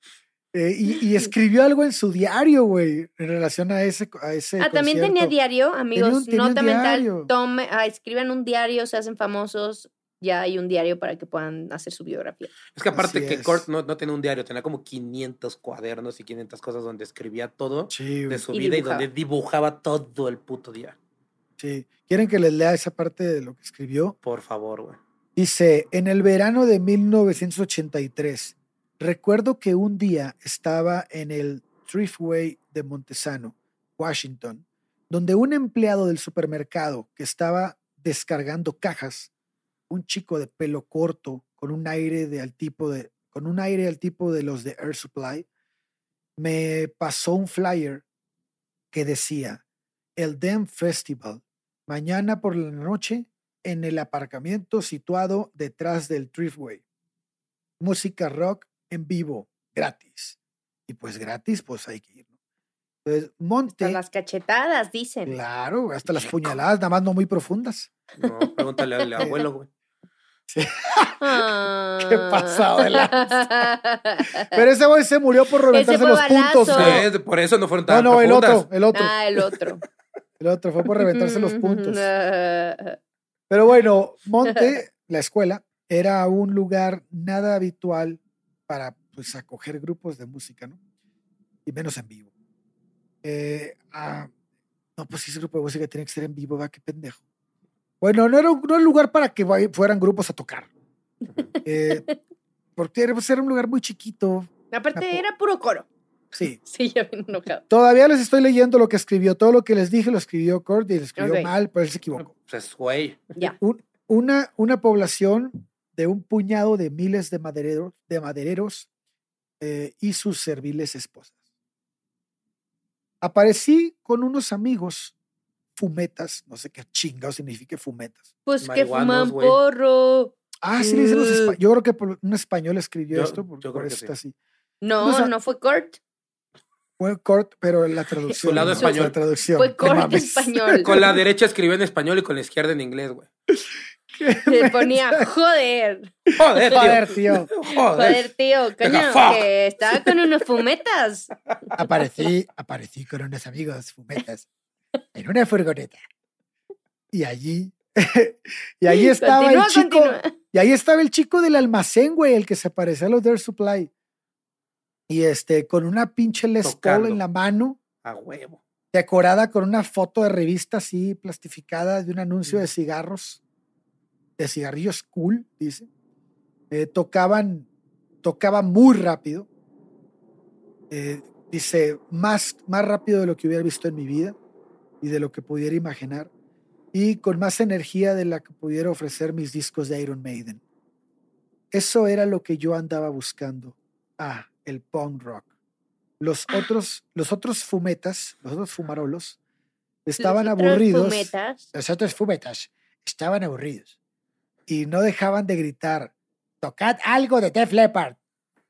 Eh, y, y escribió algo en su diario, güey, en relación a ese, a ese Ah, también tenía diario, amigos. un- tenía un nota mental. Tome, ah, escriban un diario, se hacen famosos. Ya hay un diario para que puedan hacer su biografía. Es que aparte Así que es. Kurt no, no tenía un diario, tenía como 500 cuadernos y 500 cosas donde escribía todo Sí, de su Y vida dibujaba. y donde dibujaba todo el puto día. sí. ¿Quieren que les lea esa parte de lo que escribió? Por favor, güey. Dice, en el verano de 1983, recuerdo que un día estaba en el Thriftway de Montesano, Washington, donde un empleado del supermercado que estaba descargando cajas, un chico de pelo corto con un aire al tipo de con un aire al tipo de los de Air Supply, me pasó un flyer que decía el Dem Festival mañana por la noche en el aparcamiento situado detrás del Thriftway. Música rock en vivo, gratis. Y pues gratis, pues hay que ir. ¿no? Entonces, Monte, Hasta las cachetadas, dicen. claro, hasta las puñaladas, nada más no muy profundas. No, pregúntale al abuelo, güey. Qué pasado de Pero ese güey se murió por reventarse fue los puntos. güey. Sí, por eso no fueron No, tan no, el profundas. otro, el otro, ah, el otro. el otro, fue por reventarse los puntos. Ah, Pero bueno, Monte, la escuela, era un lugar nada habitual para pues, acoger grupos de música, ¿no? Y menos en vivo. Eh, ah, no, pues ese grupo de música tiene que ser en vivo, va, qué pendejo. Bueno, no era un, no era un lugar para que fueran grupos a tocar. Eh, porque era, pues, era un lugar muy chiquito. Aparte, era puro coro. Sí. Sí, ya bien enojado. Todavía les estoy leyendo lo que escribió. Todo lo que les dije lo escribió Kurt y lo escribió mal, pero él se equivocó. Pues, güey. Ya. un- una, una población de un puñado de miles de madereros, de madereros eh, y sus serviles esposas. Aparecí con unos amigos fumetas, no sé qué chingado significa fumetas. Pues que fuman porro. Ah, sí, le dicen los Uh. Yo creo que por- un español escribió Yo- esto, por, yo por eso está sí. así. No, O sea, no fue Kurt. Fue Kurt, pero la traducción. lado ¿no? español. La traducción. Fue no Kurt español. Con la derecha escribía en español y con la izquierda en inglés, güey. Se ponía, joder, Joder, tío. Joder, tío. Joder. joder, tío, coño, que estaba con unos fumetas. aparecí, aparecí con unos amigos fumetas en una furgoneta. Y allí, y allí estaba Continúa, el chico, continúa. y ahí estaba el chico del almacén, güey, el que se parecía a los de Air Supply. Y este, con una pinche Les Paul en la mano, A huevo. decorada con una foto de revista así plastificada de un anuncio de cigarros, de cigarrillos cool, dice. Eh, tocaban, tocaba muy rápido. Eh, dice, más, más rápido de lo que hubiera visto en mi vida y de lo que pudiera imaginar. Y con más energía de la que pudiera ofrecer mis discos de Iron Maiden. Eso era lo que yo andaba buscando. Ah, el punk rock. Los otros, los otros fumetas, los otros fumarolos, estaban Los aburridos. fumetas. Los otros fumetas estaban aburridos y no dejaban de gritar: Tocad algo de Def Leppard.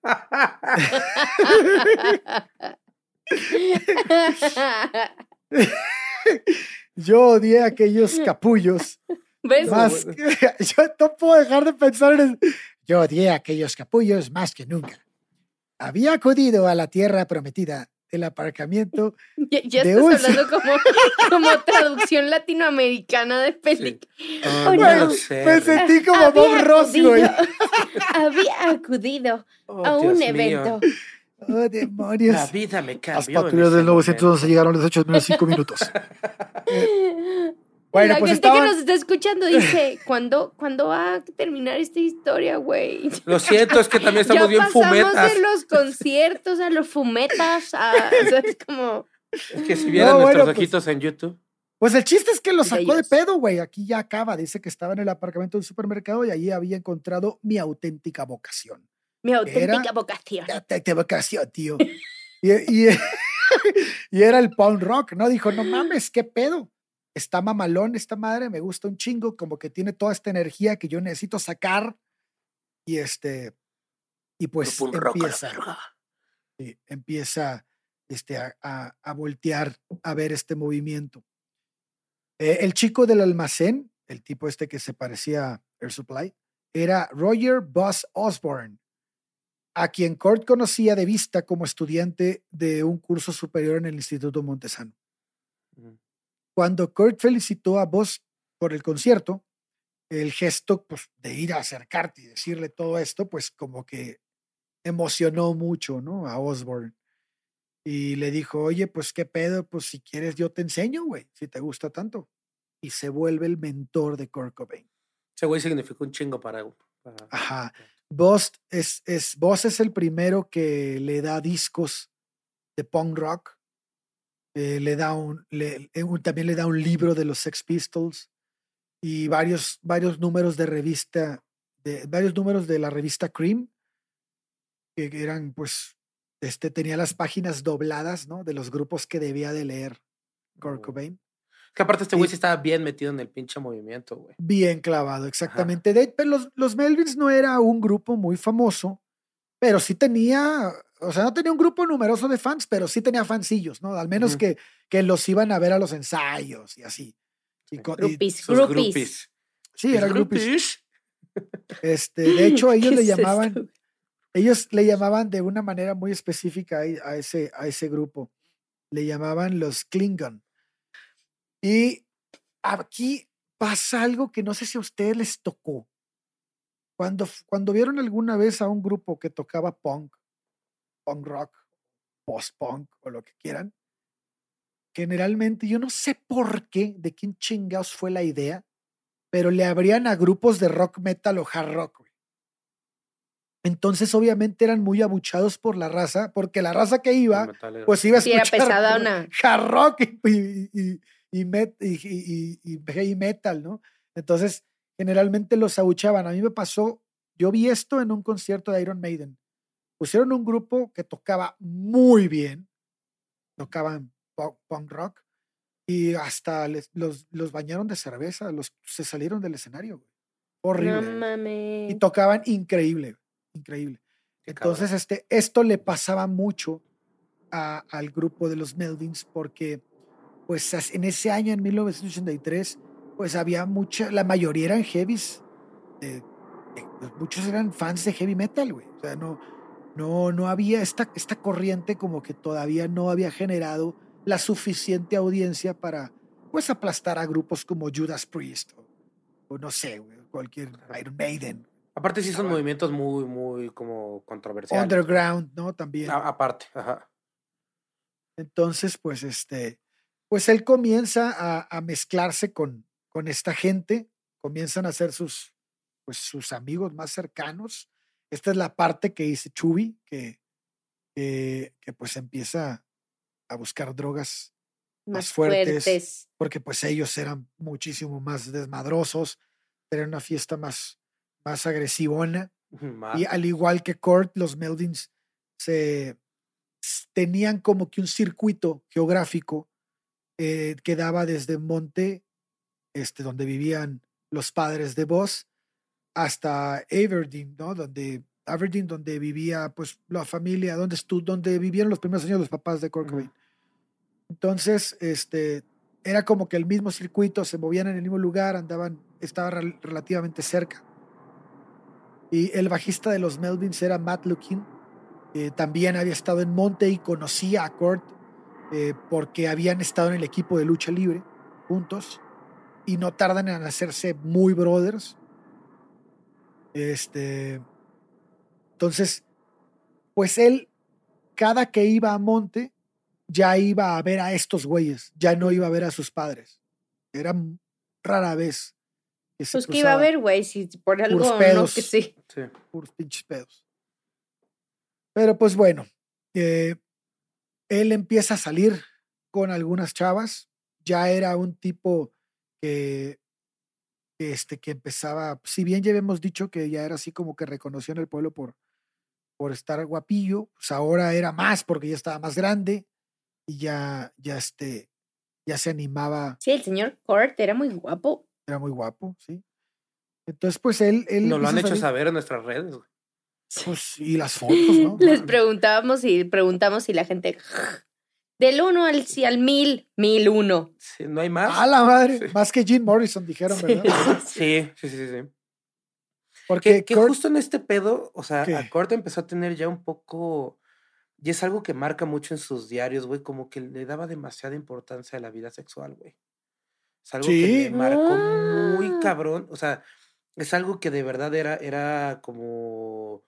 Yo odié a aquellos capullos ¿Ves? más. que- yo no puedo dejar de pensar en. Yo odié a aquellos capullos más que nunca. Había acudido a la tierra prometida del aparcamiento Ya, ya de estás un- hablando como, como traducción latinoamericana de película. Ah, Oh, no no. me sentí como Había Bob Ross, Había acudido Oh, a Dios un mío. evento. Oh, demonios. La vida me cambió. Las patrullas del momento. 911 llegaron a las 8 menos 5 minutos. Bueno, la pues gente estaban- que nos está escuchando dice, ¿cuándo, ¿cuándo va a terminar esta historia, güey? Lo siento, es que también estamos ya bien pasamos fumetas. de los conciertos a los fumetas, a, o sea, es como... Es que si vieran No, bueno, nuestros pues- ojitos en YouTube. Pues el chiste es que lo sacó de pedo, güey. Aquí ya acaba. Dice que estaba en el aparcamiento del supermercado y allí había encontrado mi auténtica vocación. Mi auténtica Era- vocación. Mi auténtica vocación, tío. y, y- y era el punk rock, ¿no? Dijo, no mames, qué pedo. Está mamalón esta madre, me gusta un chingo, como que tiene toda esta energía que yo necesito sacar. Y este, y pues empieza. empieza este, a, a- a voltear a ver este movimiento. Eh, el chico del almacén, el tipo este que se parecía a Air Supply, era Roger Buzz Osborne, a quien Kurt conocía de vista como estudiante de un curso superior en el Instituto Montesano. Ujú. Cuando Kurt felicitó a Buzz por el concierto, el gesto pues, de ir a acercarte y decirle todo esto, pues como que emocionó mucho, ¿no? A Osborne. Y le dijo, oye, pues qué pedo, pues si quieres yo te enseño, güey, si te gusta tanto. Y se vuelve el mentor de Kurt Cobain. Ese güey significó un chingo para. para- Ajá. Boss es, es, Boss es el primero que le da discos de punk rock. Eh, le da un, le- eh, un- también le da un libro de los Sex Pistols y varios, varios números de revista, de, varios números de la revista Cream, que eran, pues, este, tenía las páginas dobladas, ¿no? De los grupos que debía de leer Kurt Oh. Cobain. Que aparte este güey sí estaba bien metido en el pinche movimiento, güey. Bien clavado, exactamente. De, pero los, los Melvins no era un grupo muy famoso, pero sí tenía, o sea, no tenía un grupo numeroso de fans, pero sí tenía fansillos, ¿no? Al menos que, que los iban a ver a los ensayos y así. Y Groupies, Sus groupies. groupies. sí, eran Groupies. groupies. Este, de hecho, ellos ¿Qué le llamaban, ellos le llamaban de una manera muy específica a, a ese, a ese grupo. Le llamaban los Klingon. Y aquí pasa algo que no sé si a ustedes les tocó. Cuando, cuando vieron alguna vez a un grupo que tocaba punk, punk rock, post-punk o lo que quieran, generalmente yo no sé por qué, de quién chingados fue la idea, pero le abrían a grupos de rock metal o hard rock. güey. Entonces, obviamente, eran muy abuchados por la raza, porque la raza que iba, pues iba a Sí, era escuchar pesadona. hard rock y, y, y, y met- y- y- y- y heavy metal, ¿no? Entonces, generalmente los abuchaban. A mí me pasó, yo vi esto en un concierto de Iron Maiden. Pusieron un grupo que tocaba muy bien, tocaban pu- punk rock, y hasta les- los, los bañaron de cerveza, los, se salieron del escenario. güey. Horrible. No y mames. tocaban increíble, increíble. Entonces, cabrón. este, esto le pasaba mucho a- al grupo de los Melvins porque, pues, en ese año, en 1983, pues había mucha, la mayoría eran heavies, de- de- pues, muchos eran fans de heavy metal, güey. O sea, no, no, no había esta, esta corriente como que todavía no había generado la suficiente audiencia para, pues, aplastar a grupos como Judas Priest o, o no sé, cualquier Iron Maiden, Aparte sí son movimientos muy, muy como controversiales. Underground, ¿no? También. A- aparte, ajá. Entonces, pues, este, pues él comienza a, a mezclarse con, con esta gente, comienzan a ser sus, pues, sus amigos más cercanos. Esta es la parte que dice Chubi, que, que, que, pues empieza a buscar drogas Más fuertes. fuertes. porque pues ellos eran muchísimo más desmadrosos, tenían una fiesta más, más agresivona. Y al igual que Kurt, los Melvins se tenían como que un circuito geográfico eh, que daba desde Monte, este, donde vivían los padres de Boss, hasta Aberdeen, ¿no? Donde Aberdeen, donde vivía pues la familia, donde estu donde vivieron los primeros años los papás de. Cobain. Entonces, este, era como que el mismo circuito, se movían en el mismo lugar, andaban, estaba rel- relativamente cerca. Y el bajista de los Melvins era Matt Lukin. eh, también había estado en Monte y conocía a Kurt eh, porque habían estado en el equipo de lucha libre juntos y no tardan en hacerse muy brothers. Este, entonces, pues él, cada que iba a Monte, ya iba a ver a estos güeyes, ya no iba a ver a sus padres. Era rara vez que se Pues que iba a ver, güey, si por algo no, pedos. que sí. Sí. puros pinches pedos. Pero pues bueno, eh, él empieza a salir con algunas chavas, ya era un tipo que, que, este, que empezaba, si bien ya habíamos dicho que ya era así como que reconoció en el pueblo por, por estar guapillo, pues ahora era más porque ya estaba más grande y ya, ya este, ya se animaba, Sí, el señor Kurt era muy guapo. era muy guapo, sí. Entonces, pues él, él Nos lo han hecho salir, saber en nuestras redes. güey. pues, y las fotos, ¿no? Les preguntábamos y preguntamos si la gente. Del 1 al, si al 1000, 1001. Sí, no hay más. A la madre, Sí. más que Jim Morrison dijeron, ¿verdad? Sí, sí, sí, sí. Porque Que, Kurt- justo en este pedo, o sea, ¿Qué? a Kurt empezó a tener ya un poco. Y es algo que marca mucho en sus diarios, güey, como que le daba demasiada importancia a la vida sexual, güey. Es algo que Sí. le marcó muy Ah. cabrón. O sea, es algo que de verdad era, era como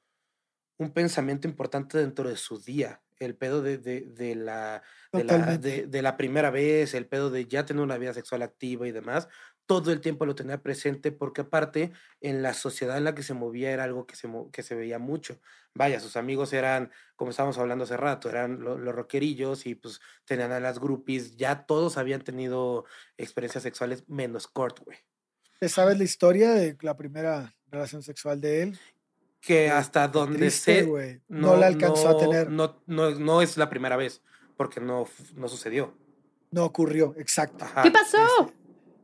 un pensamiento importante dentro de su día. El pedo de, de, de la, de, la, de, primera vez, el pedo de ya tener una vida sexual activa y demás, todo el tiempo lo tenía presente porque aparte en la sociedad en la que se movía era algo que se, que se veía mucho. Vaya, sus amigos eran, como estábamos hablando hace rato, eran lo- los rockerillos y pues tenían a las groupies, ya todos habían tenido experiencias sexuales menos Kurt, güey. ¿te ¿sabes la historia de la primera relación sexual de él? Que hasta qué donde triste, sé, güey. No, la alcanzó a no- tener. No, no, no es la primera vez, porque no, no sucedió. No ocurrió, exacto. Ajá. ¿Qué pasó?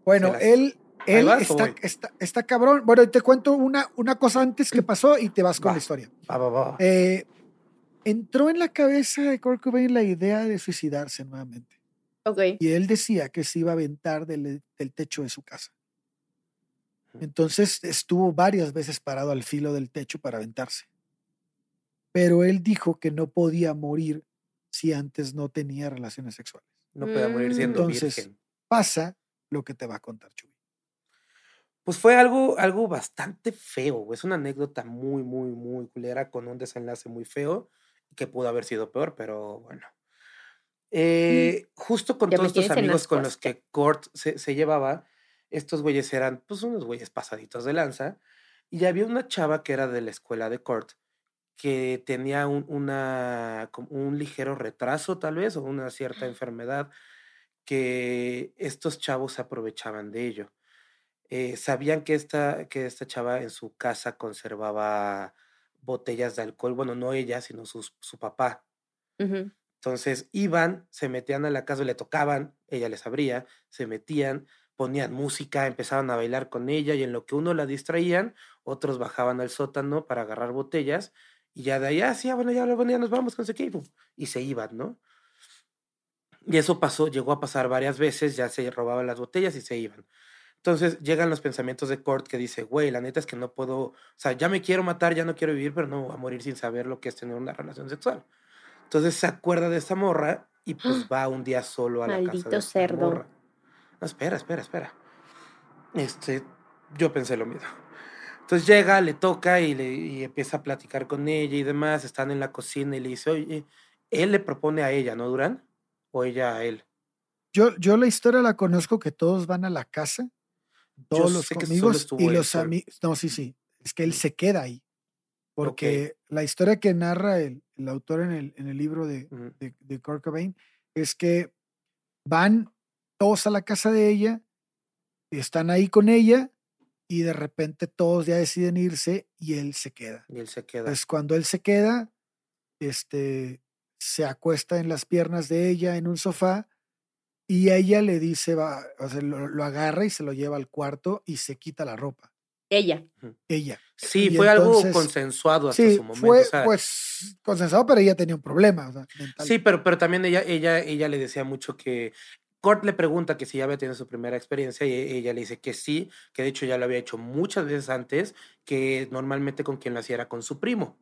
Bueno, las- él, él vas, ¿o está, está, está cabrón. Bueno, te cuento una, una cosa antes que pasó y te vas con Va. la historia. Va, va, va. Eh, entró en la cabeza de Kurt Cobain la idea de suicidarse nuevamente. Ok. Y él decía que se iba a aventar del, del techo de su casa. Entonces estuvo varias veces parado al filo del techo para aventarse. Pero él dijo que no podía morir si antes no tenía relaciones sexuales. No puede morir Mm. siendo Entonces, virgen. Pasa lo que te va a contar Chuy. Pues fue algo, algo bastante feo. Es una anécdota muy, muy, muy culera con un desenlace muy feo que pudo haber sido peor, pero bueno. Eh, Justo con Ya todos estos amigos con los que Kurt se, se llevaba, estos güeyes eran pues unos güeyes pasaditos de lanza. Y había una chava que era de la escuela de Kurt que tenía un, una, un ligero retraso tal vez o una cierta enfermedad que estos chavos se aprovechaban de ello. Eh, sabían que esta, que esta chava en su casa conservaba botellas de alcohol, bueno, no ella, sino sus- su papá. Entonces iban, se metían a la casa, le tocaban, ella les abría, se metían, ponían música, empezaban a bailar con ella y en lo que uno la distraían, otros bajaban al sótano para agarrar botellas y ya de allá, sí, ah, bueno, ya, bueno, ya nos vamos, con sé qué, y se iban, ¿no? Y eso pasó, llegó a pasar varias veces, ya se robaban las botellas y se iban. Entonces llegan los pensamientos de Kurt que dice, güey, la neta es que no puedo, o sea, ya me quiero matar, ya no quiero vivir, pero no voy a morir sin saber lo que es tener una relación sexual. Entonces se acuerda de esta morra y pues va un día solo a la casa Maldito de esta cerdo. morra. No, espera, espera, espera. Este, yo pensé lo mismo. Entonces llega, le toca y, le, y empieza a platicar con ella y demás. Están en la cocina y le dice, oye, él le propone a ella, ¿no, Durán? O ella a él. Yo, yo la historia la conozco que todos van a la casa, todos los amigos y los amigos. No, sí, sí. Es que él se queda ahí. Porque la historia que narra el, el autor en el, en el libro de, Ujú. de, de Kurt Cobain es que van todos a la casa de ella, están ahí con ella y de repente todos ya deciden irse y él se queda. Y él se queda. Pues cuando él se queda, este, se acuesta en las piernas de ella en un sofá y ella le dice, va, o sea, lo, lo agarra y se lo lleva al cuarto y se quita la ropa. Ella. Ella. Sí, y fue algo consensuado hasta Sí, su momento. fue o sea, pues consensuado, pero ella tenía un problema. o sea, mental. Sí, pero, pero también ella, ella, ella le decía mucho que. Kurt le pregunta que si ya había tenido su primera experiencia y ella le dice que sí, que de hecho ya lo había hecho muchas veces antes, que normalmente con quien lo hacía era con su primo.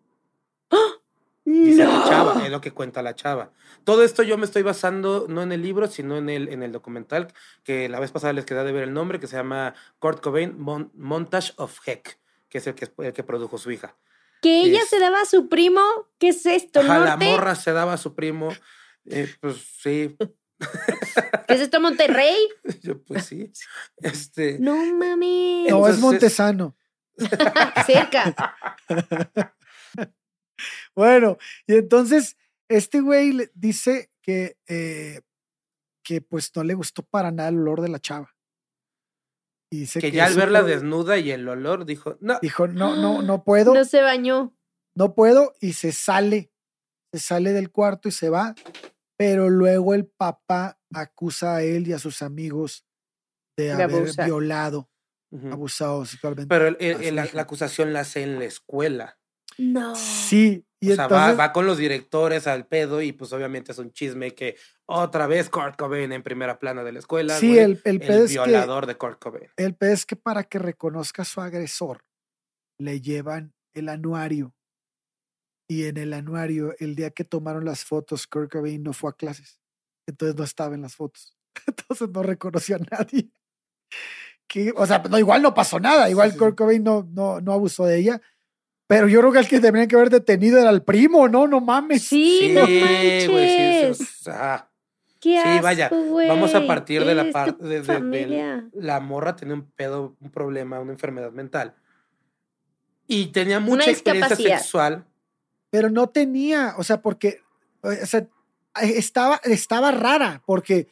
Dice la chava, es lo que cuenta la chava. Todo esto yo me estoy basando no en el libro, sino en el, en el documental, que la vez pasada les quedé de ver el nombre, que se llama Kurt Cobain Mon- Montage of Heck, que es el que, el que produjo su hija. Que ella Es- se daba a su primo. ¿Qué es esto, Ajá, la morra se daba a su primo. eh, pues sí, ¿Qué es esto, Monterrey? yo pues sí. Este, No mami. no, es Montesano. Cerca. Bueno, y entonces este güey le dice que, eh, que pues no le gustó para nada el olor de la chava. Y dice Que ya al verla fue- desnuda y el olor dijo, no, dijo, no, no, no puedo, No se bañó. no puedo, y se sale, se sale del cuarto y se va, pero luego el papá acusa a él y a sus amigos de De haber abusar. violado, abusado sexualmente. pero el- el- a su el- la, acusación la hace en la escuela. No. Sí, y o sea, va, va con los directores al pedo y pues obviamente es un chisme que otra vez Kurt Cobain en primera plana de la escuela. sí, güey, el, el pedo es que violador de Kurt Cobain. El pedo es que para que reconozca a su agresor, le llevan el anuario. Y en el anuario, el día que tomaron las fotos, Kurt Cobain no fue a clases. Entonces no estaba en las fotos. Entonces no reconoció a nadie. Que, o sea, no, igual no pasó nada. Igual sí, Kurt Cobain no, no, no abusó de ella. Pero yo creo que el que tendrían que haber detenido era el primo, ¿no? No mames. Sí, no güey, sí, manches. es- ah. Qué Sí, vaya, asco, Vamos a partir de la parte de, de- familia. la morra tenía un pedo, un problema, una enfermedad mental. Y tenía Una mucha experiencia sexual. Pero no tenía, o sea, porque eh, o sea, estaba, estaba rara, porque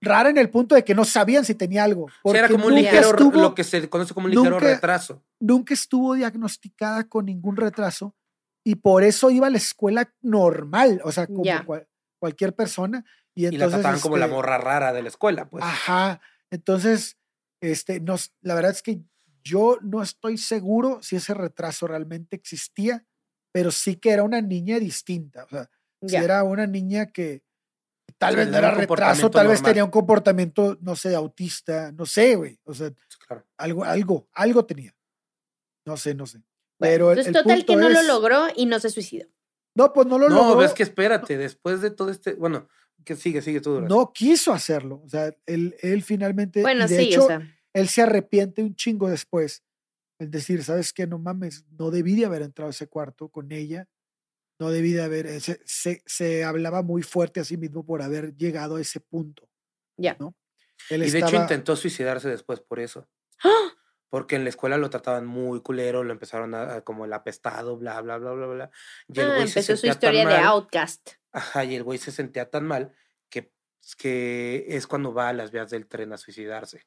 rara en el punto de que no sabían si tenía algo. O sea, Porque era como un nunca ligero, estuvo, lo que se conoce como un ligero nunca- retraso. nunca estuvo diagnosticada con ningún retraso y por eso iba a la escuela normal, o sea, como cual- cualquier persona. Y Y la entonces, trataban como la este, morra rara de la escuela, pues. Ajá. Entonces, este, nos, la verdad es que yo no estoy seguro si ese retraso realmente existía, pero sí que era una niña distinta. O sea, era una niña que tal vez no era retraso, tal vez normal. tenía un comportamiento, no sé, autista, no sé, güey. O sea, Claro. algo, algo, algo tenía. No sé, no sé. Bueno, Pero el, entonces, el total que no lo es- logró y no se suicidó. No, pues no lo no, logró. ves que espérate, después de todo este. Bueno, que sigue, sigue. Durazno. no quiso hacerlo. O sea, él, él finalmente. Bueno, de sí, hecho, o sea. él se arrepiente un chingo después. El decir, ¿sabes qué? No mames, no debí de haber entrado a ese cuarto con ella. No debí de haber. eh, Se, se, se hablaba muy fuerte a sí mismo por haber llegado a ese punto. Ya. ¿no? Él Y de hecho intentó suicidarse después por eso. ¡Ah! Porque en la escuela lo trataban muy culero, lo empezaron a, a como el apestado, bla, bla, bla, bla, bla. Y el Ah, güey se empezó su sentía tan historia de mal, Outcast. Ajá, y el güey se sentía tan mal que, que es cuando va a las vías del tren a suicidarse.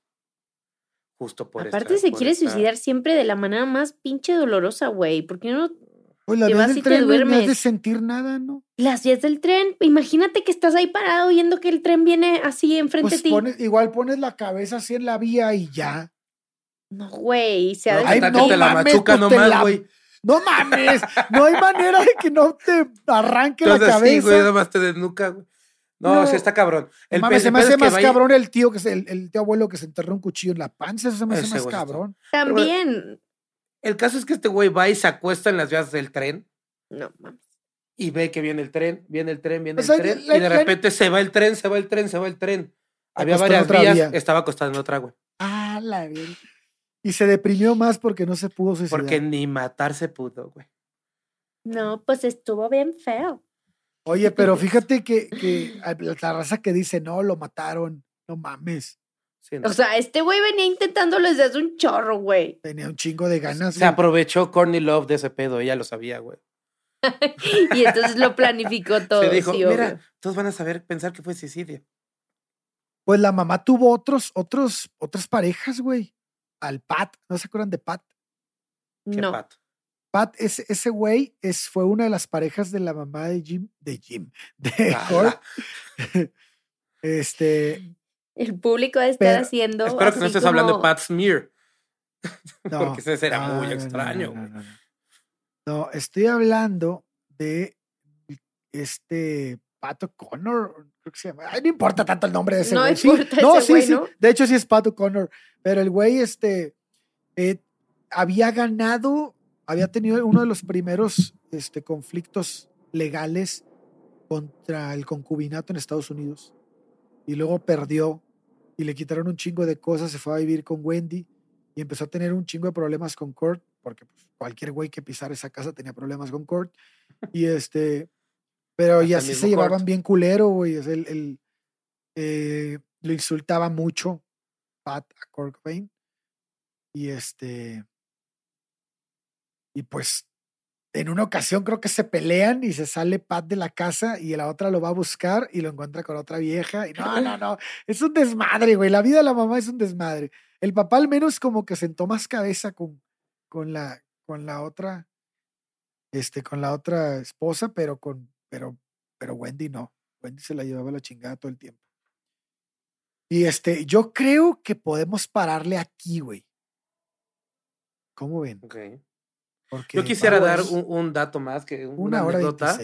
Justo por Aparte, esta- se por quiere esta- suicidar siempre de la manera más pinche dolorosa, güey. ¿Por qué no? Pues la te vas del y te tren no es de duermes. sentir nada, ¿no? Las vías del tren. Imagínate que estás ahí parado viendo que el tren viene así enfrente Pues de ti. pones- igual pones la cabeza así en la vía y ya. No, güey. Se ha No, Ay, ¿qué tal no que te la mames, machuca pues nomás, la- güey. No mames, no hay manera de que no te arranque la Entonces, sí, cabeza. güey, nada más te desnuca, güey. No, No, sí está cabrón. El mames, se me hace más cabrón el tío que se- el, el tío abuelo que se enterró un cuchillo en la panza, eso se me hace más cabrón. También. El caso es que este güey va y se acuesta en las vías del tren No, mames. y ve que viene el tren, viene el tren, viene O sea, el tren, la- y de la- repente se va el tren, se va el tren, se va el tren. Había varias otra vías, vía. estaba acostado en otra, güey. Ah, la bien. Y se deprimió más porque no se pudo suicidar. Porque ni matarse pudo, güey. No, pues estuvo bien feo. Oye, pero fíjate que, la raza que dice, no, lo mataron, no mames. Sí, no. O sea, este güey venía intentándolo desde hace un chorro, güey. Tenía un chingo de ganas. se güey. aprovechó Courtney Love de ese pedo, ella lo sabía, güey. Y entonces lo planificó todo. Se dijo, sí, obvio. todos van a saber, pensar que fue suicidio. Pues la mamá tuvo otros, otros, otras parejas, güey. Al Pat, ¿no se acuerdan de Pat? Qué No. pato. Pat, ese, ese güey es, fue una de las parejas de la mamá de Jim, de Jim, de. Este, El público de estar Pero- haciendo. Espero que no estés hablando de Pat Smear. no, Porque ese será no, muy no, extraño, no, güey. no, no, no. No, estoy hablando de este Pato Connor, creo que se llama. Ay, no importa tanto el nombre de ese No güey. Sí, no, ese sí, güey, sí. ¿no? De hecho, sí es Pato Connor. Pero el güey, este, eh, había ganado, había tenido uno de los primeros este, conflictos legales contra el concubinato en Estados Unidos. Y luego perdió y le quitaron un chingo de cosas, se fue a vivir con Wendy y empezó a tener un chingo de problemas con Kurt, porque pues, cualquier güey que pisara esa casa tenía problemas con Kurt. Y este, pero y así se mismo llevaban Kurt. bien culero, güey. el, el, eh, lo insultaba mucho Pat a Kurt Cobain. Y este, y pues en una ocasión creo que se pelean y se sale Pat de la casa y la otra lo va a buscar y lo encuentra con otra vieja. Y no, no, no, es un desmadre, güey. La vida de la mamá es un desmadre. El papá al menos como que sentó más cabeza con, con, la, con la otra, este, con la otra esposa, pero con, pero, pero Wendy no. Wendy se la llevaba la chingada todo el tiempo. Y este, yo creo que podemos pararle aquí, güey. ¿Cómo ven? Yo quisiera dar un, dato más que una, hora anécdota.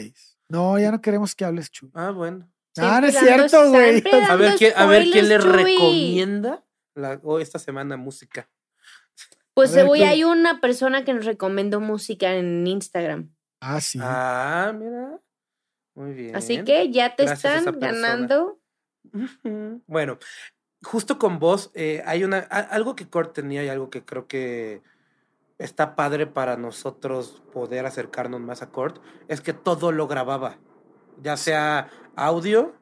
No, ya no queremos que hables, Chu. Ah, bueno. ah, no es cierto, güey. A ver, ¿quién, a ver quién le recomienda la, esta semana música. Pues voy, hay una persona que nos recomendó música en Instagram. Ah, sí. Ah, mira. Muy bien. Así que ya te están ganando. Bueno, justo con vos, eh, hay una algo que Kurt tenía y algo que creo que está padre para nosotros poder acercarnos más a Kurt, es que todo lo grababa, ya sea audio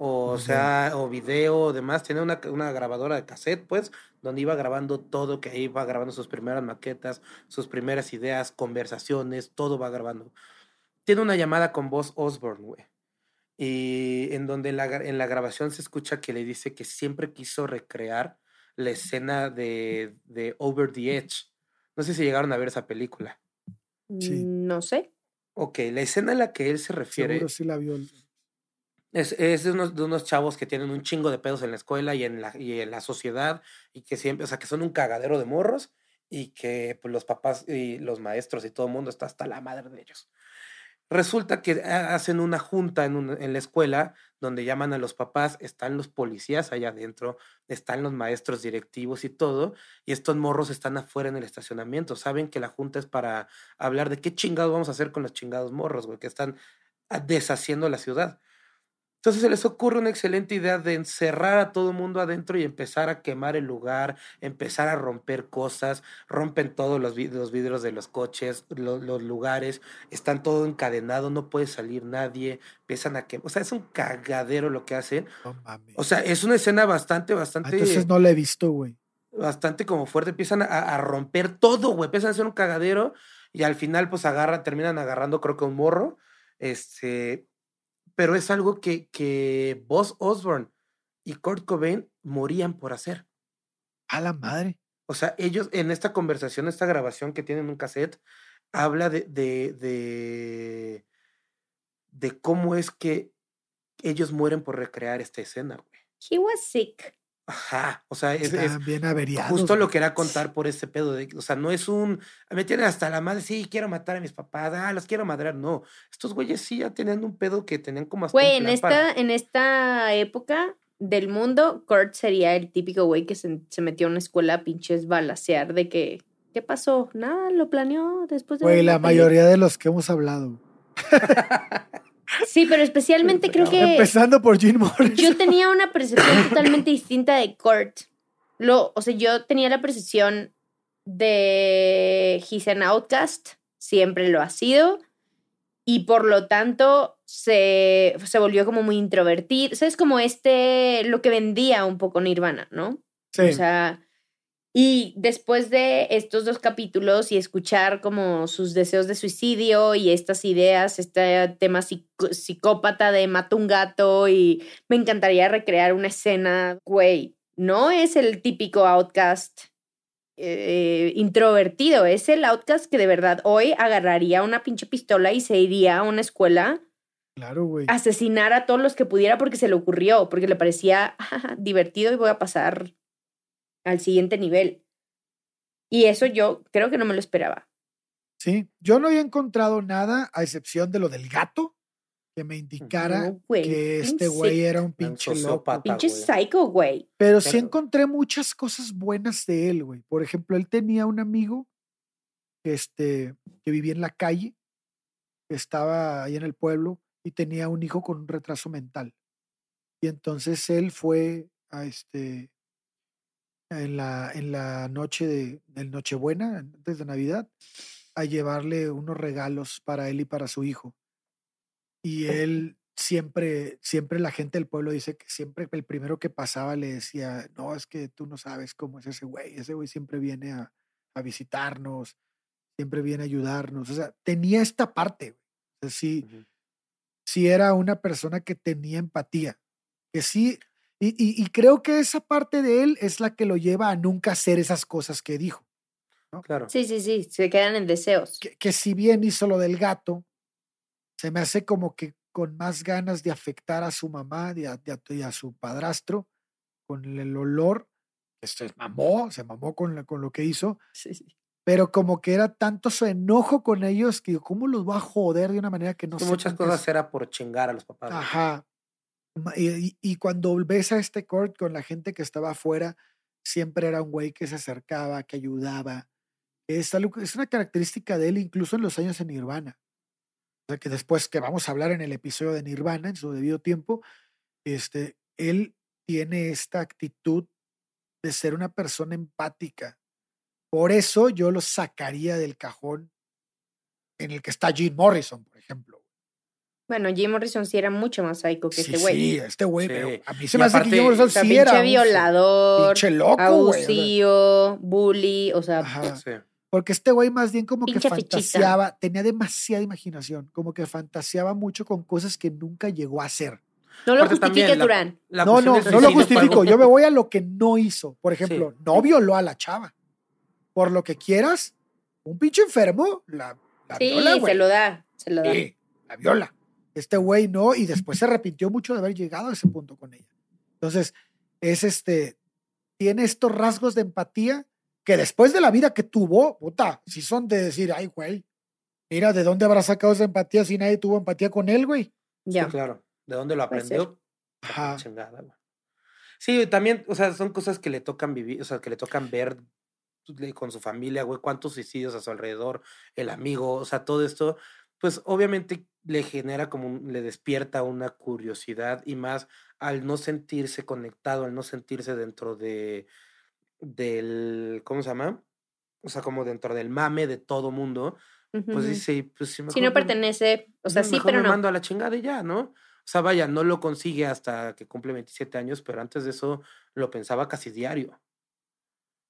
o sea, o video o demás, tiene una, una, grabadora de cassette, pues, donde iba grabando todo, que iba grabando sus primeras maquetas, sus primeras ideas, conversaciones, todo va grabando. Tiene una llamada con voz Osborne, güey. Y en donde en la, en la grabación se escucha que le dice que siempre quiso recrear la escena de, de Over the Edge, no sé si llegaron a ver esa película. Sí. No sé. Ok, la escena a la que él se refiere. Seguro sí la vio. Es, es de, unos, de, unos, chavos que tienen un chingo de pedos en la escuela y en la, y en la sociedad y que siempre, o sea, que son un cagadero de morros y que pues, los papás y los maestros y todo el mundo está hasta la madre de ellos. Resulta que hacen una junta en, en, la escuela donde llaman a los papás, están los policías allá adentro, están los maestros directivos y todo, y estos morros están afuera en el estacionamiento. Saben que la junta es para hablar de qué chingados vamos a hacer con los chingados morros, güey, que están ah, deshaciendo la ciudad. Entonces se les ocurre una excelente idea de encerrar a todo el mundo adentro y empezar a quemar el lugar, empezar a romper cosas, rompen todos los, los vidrios de los coches, los, lugares, están todo encadenado, no puede salir nadie, empiezan a quemar, o sea, es un cagadero lo que hacen. O sea, es una escena bastante, bastante... Entonces no la he visto, güey. Bastante como fuerte, empiezan a, a romper todo, güey, empiezan a hacer un cagadero y al final pues agarran, terminan agarrando creo que un morro, este pero es algo que, que Buzz Osborne y Kurt Cobain morían por hacer. A la madre. O sea, ellos en esta conversación, esta grabación que tienen en un cassette, habla de, de, de, de cómo es que ellos mueren por recrear esta escena, güey. He was sick. Ajá, o sea, es, bien averiado. Justo lo que era contar por ese pedo de, o sea, no es un, me tienen hasta la madre, sí, quiero matar a mis papás, ah, los quiero madrear, no. Estos güeyes sí ya tenían un pedo que tenían como hasta Güey, en esta, en esta época del mundo, Kurt sería el típico güey que se, metió a una escuela a pinches balasear de que, ¿qué pasó? Nada, lo planeó después de... Güey, la mayoría de los que hemos hablado. Sí, pero especialmente creo que. Empezando por Jim Morrison. Yo tenía una percepción totalmente distinta de Kurt. Lo, o sea, yo tenía la percepción de He's an outcast, siempre lo ha sido, y por lo tanto se, se volvió como muy introvertido. O sea, es como este, lo que vendía un poco Nirvana, ¿no? Sí. O sea, y después de estos dos capítulos y escuchar como sus deseos de suicidio y estas ideas, este tema psicópata de mato un gato y me encantaría recrear una escena, güey, no es el típico outcast eh, introvertido, es el outcast que de verdad hoy agarraría una pinche pistola y se iría a una escuela. Claro, güey. Asesinar a todos los que pudiera porque se le ocurrió, porque le parecía divertido y voy a pasar al siguiente nivel. Y eso yo creo que no me lo esperaba. Sí, yo no había encontrado nada a excepción de lo del gato que me indicara que este güey era un pinche loco. Pinche psycho, güey. Pero sí encontré muchas cosas buenas de él, güey. Por ejemplo, él tenía un amigo este, que vivía en la calle, que estaba ahí en el pueblo y tenía un hijo con un retraso mental. Y entonces él fue a este en la, en la noche de, Nochebuena, antes de Navidad, a llevarle unos regalos para él y para su hijo. Y él siempre, siempre la gente del pueblo dice que siempre el primero que pasaba le decía, no, es que tú no sabes cómo es ese güey, ese güey siempre viene a, a visitarnos, siempre viene a ayudarnos. O sea, tenía esta parte. O sea, sí, sí era una persona que tenía empatía. Que sí, y, y- y creo que esa parte de él es la que lo lleva a nunca hacer esas cosas que dijo. Claro. Sí, sí, sí, se quedan en deseos. Que, que si bien hizo lo del gato, se me hace como que con más ganas de afectar a su mamá y a, y a- y a su padrastro con el olor, que se mamó, se mamó con, la- con lo que hizo, Sí, sí. pero como que era tanto su enojo con ellos que digo, ¿cómo los va a joder de una manera que no sé muchas cosas era por chingar a los papás. Ajá. Y, cuando ves a este Kurt con la gente que estaba afuera, siempre era un güey que se acercaba, que ayudaba. Es, algo, es una característica de él incluso en los años en Nirvana. O sea, que después que vamos a hablar en el episodio de Nirvana, en su debido tiempo, este, él tiene esta actitud de ser una persona empática. Por eso yo lo sacaría del cajón en el que está Jim Morrison, por ejemplo. Bueno, Jim Morrison sí era mucho más psycho que Sí, este güey. sí, este güey, Sí. pero a mí se Y me hace que aparte- Jim Morrison O sea, sí pinche era un violador, pinche loco, güey. o sea, abusivo, bully, o sea, ajá. Sí. Porque este güey más bien como que Pinche fichita. fantaseaba, tenía demasiada imaginación, como que fantaseaba mucho con cosas que nunca llegó a hacer. no lo Aparte la- Durán. La no, no, no lo justifico, yo me voy a lo que no hizo. Por ejemplo, Sí. no violó a la chava. Por lo que quieras, un pinche enfermo la, la Sí, viola, güey. se lo da, se lo da. Sí, la viola. Este güey no, y después se arrepintió mucho de haber llegado a ese punto con ella. Entonces, es este, tiene estos rasgos de empatía que después de la vida que tuvo, puta, si son de decir, ay, güey, mira, ¿de dónde habrá sacado esa empatía si nadie tuvo empatía con él, güey? Sí, Ya. claro. ¿De dónde lo aprendió? Ajá. Chingada, güey. Sí, también, o sea, son cosas que le tocan vivir, o sea, que le tocan ver con su familia, güey, cuántos suicidios a su alrededor, el amigo, o sea, todo esto, pues obviamente le genera como, un- le despierta una curiosidad y más al no sentirse conectado, al no sentirse dentro de, del, ¿cómo se llama? O sea, como dentro del mame de todo mundo, pues dice, pues Si mejor no pertenece, o sea, no, sí, mejor pero me no. mando a la chingada y ya, ¿no? O sea, vaya, no lo consigue hasta que cumple 27 años, pero antes de eso lo pensaba casi diario.